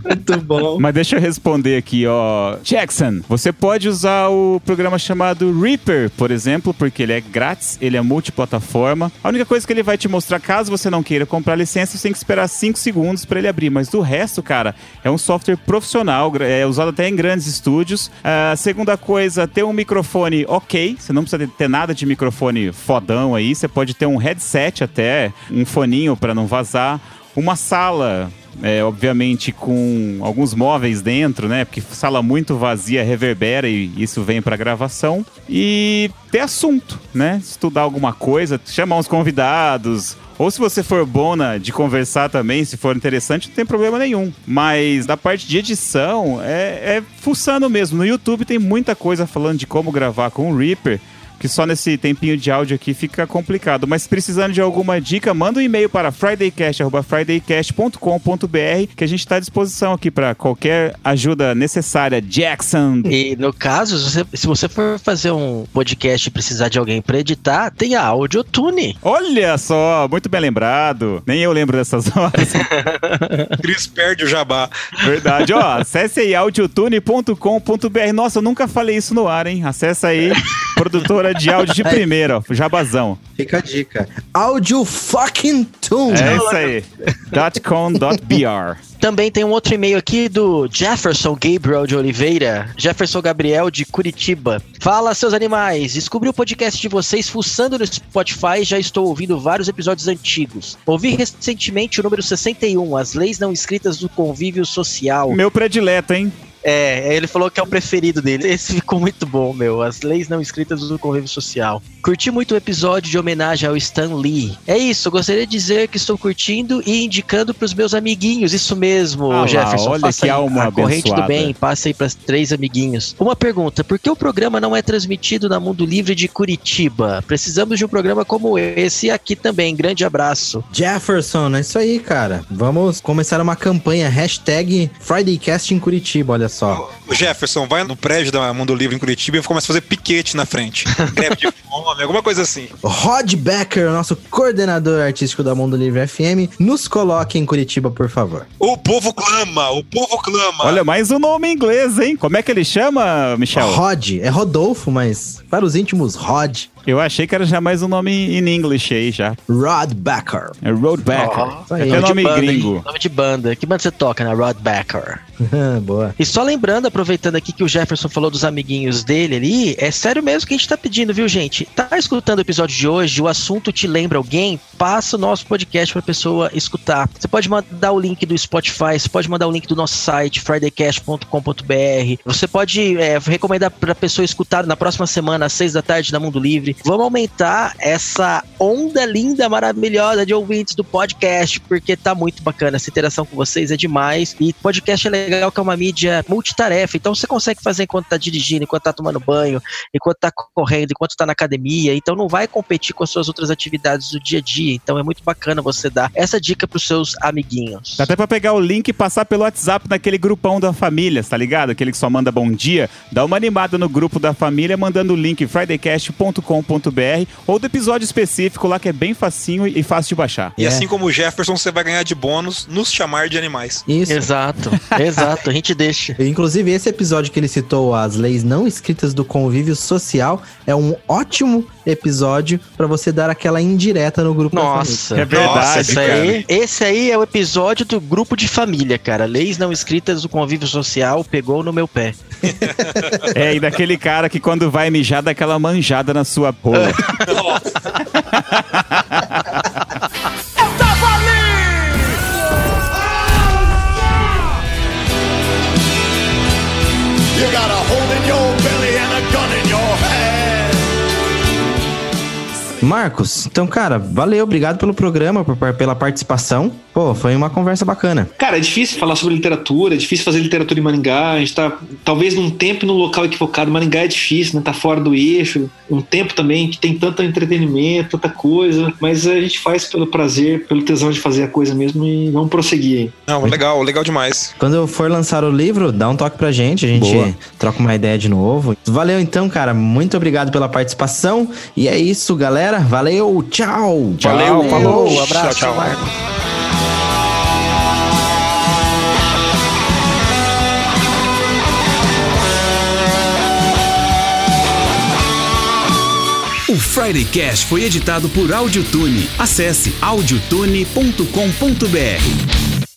Muito bom. Mas deixa eu responder aqui, ó. Jackson, você pode usar o programa chamado Reaper, por exemplo, porque ele é grátis, ele é multiplataforma. A única coisa que ele vai te mostrar, caso você não queira comprar licença, você tem que esperar 5 segundos para ele abrir. Mas do resto, cara, é um software profissional, é usado até em grandes estúdios. A segunda coisa, ter um microfone ok. Você não precisa ter nada de microfone fodão aí. Você pode ter um headset até, um foninho para não vazar. Uma sala é, obviamente com alguns móveis dentro, né? Porque sala muito vazia reverbera e isso vem para gravação. E ter assunto, né? Estudar alguma coisa, chamar uns convidados. Ou se você for bona de conversar também, se for interessante, não tem problema nenhum. Mas da parte de edição, é, é fuçando mesmo. No YouTube tem muita coisa falando de como gravar com o Reaper que só nesse tempinho de áudio aqui fica complicado. Mas precisando de alguma dica, manda um e-mail para fridaycast.fridaycast.com.br que a gente está à disposição aqui para qualquer ajuda necessária. Jackson! E no caso, se você, se você for fazer um podcast e precisar de alguém para editar, tem a AudioTune. Olha só, muito bem lembrado. Nem eu lembro dessas horas. Cris perde o jabá. Verdade, ó. Acesse aí audiotune.com.br. Nossa, eu nunca falei isso no ar, hein? Acessa aí, produtora de áudio de primeira, ó. Jabazão. Fica a dica. Audio fucking tune. É isso aí. .com.br. Também tem um outro e-mail aqui do Jefferson Gabriel de Oliveira. Jefferson Gabriel de Curitiba. Fala, seus animais. Descobri o podcast de vocês fuçando no Spotify já estou ouvindo vários episódios antigos. Ouvi recentemente o número 61, As Leis Não Escritas do Convívio Social. Meu predileto, hein? É, ele falou que é o preferido dele. Esse ficou muito bom, meu. As leis não escritas do convívio social. Curti muito o episódio de homenagem ao Stan Lee. É isso, eu gostaria de dizer que estou curtindo e indicando para os meus amiguinhos. Isso mesmo, Ah lá, Jefferson. olha Faça que aí alma a corrente do abençoada. bem, passe aí para três amiguinhos. Uma pergunta: por que o programa não é transmitido na Mundo Livre de Curitiba? Precisamos de um programa como esse aqui também. Grande abraço. Jefferson, é isso aí, cara. Vamos começar uma campanha. Hashtag FridayCast em Curitiba, olha só. O Jefferson vai no prédio da Mundo Livre em Curitiba e começa a fazer piquete na frente. Greve de fome, alguma coisa assim. Rod Becker, nosso coordenador artístico da Mundo Livre FM, nos coloque em Curitiba, por favor. O povo clama, o povo clama. Olha, mais um nome em inglês, hein? Como é que ele chama, Michel? Rod, é Rodolfo, mas para os íntimos, Rod. Eu achei que era já mais um nome em inglês aí já. Rod Becker. É Roadbacker. Ó, isso aí. Até de nome banda, gringo. hein? Nome de banda. Que banda você toca, né? Rod Becker. Boa. E só lembrando, aproveitando aqui que o Jefferson falou dos amiguinhos dele ali, é sério mesmo que a gente tá pedindo, viu, gente? Tá escutando o episódio de hoje, o assunto te lembra alguém? Passa o nosso podcast pra pessoa escutar. Você pode mandar o link do Spotify, você pode mandar o link do nosso site, fridaycast.com.br. Você pode é, recomendar pra pessoa escutar na próxima semana, às seis da tarde, na Mundo Livre. Vamos aumentar essa onda linda, maravilhosa de ouvintes do podcast, porque tá muito bacana. Essa interação com vocês é demais. E podcast é legal que é uma mídia multitarefa. Então você consegue fazer enquanto tá dirigindo, enquanto tá tomando banho, enquanto tá correndo, enquanto tá na academia. Então não vai competir com as suas outras atividades do dia a dia. Então é muito bacana você dar essa dica pros seus amiguinhos. Dá até pra pegar o link e passar pelo WhatsApp naquele grupão da família, tá ligado? Aquele que só manda bom dia. Dá uma animada no grupo da família mandando o link fridaycast.com.br ou do episódio específico lá que é bem facinho e fácil de baixar. E É. assim como o Jefferson, você vai ganhar de bônus nos chamar de animais. Isso. Exato, exato. A gente deixa. Inclusive, esse episódio que ele citou, as leis não escritas do convívio social, é um ótimo episódio pra você dar aquela indireta no grupo da família. Nossa, É verdade, Nossa, esse cara. aí, esse aí é o episódio do grupo de família, cara. Leis não escritas do convívio social pegou no meu pé. É, e daquele cara que quando vai mijar dá aquela manjada na sua rola. You Marcos, então, cara, valeu, obrigado pelo programa, por, pela participação. Pô, foi uma conversa bacana. Cara, é difícil falar sobre literatura, é difícil fazer literatura em Maringá. A gente tá talvez num tempo e num local equivocado. Maringá é difícil, né? Tá fora do eixo. Um tempo também que tem tanto entretenimento, tanta coisa. Mas a gente faz pelo prazer, pelo tesão de fazer a coisa mesmo e vamos prosseguir aí. Não, legal, legal demais. Quando for lançar o livro, dá um toque pra gente, a gente Boa. troca uma ideia de novo. Valeu então, cara, muito obrigado pela participação. E é isso, galera galera. Valeu, tchau. tchau Valeu, falou. Um abraço. Tchau, tchau. O Friday Cash foi editado por Audiotune. Acesse audiotune.com.br.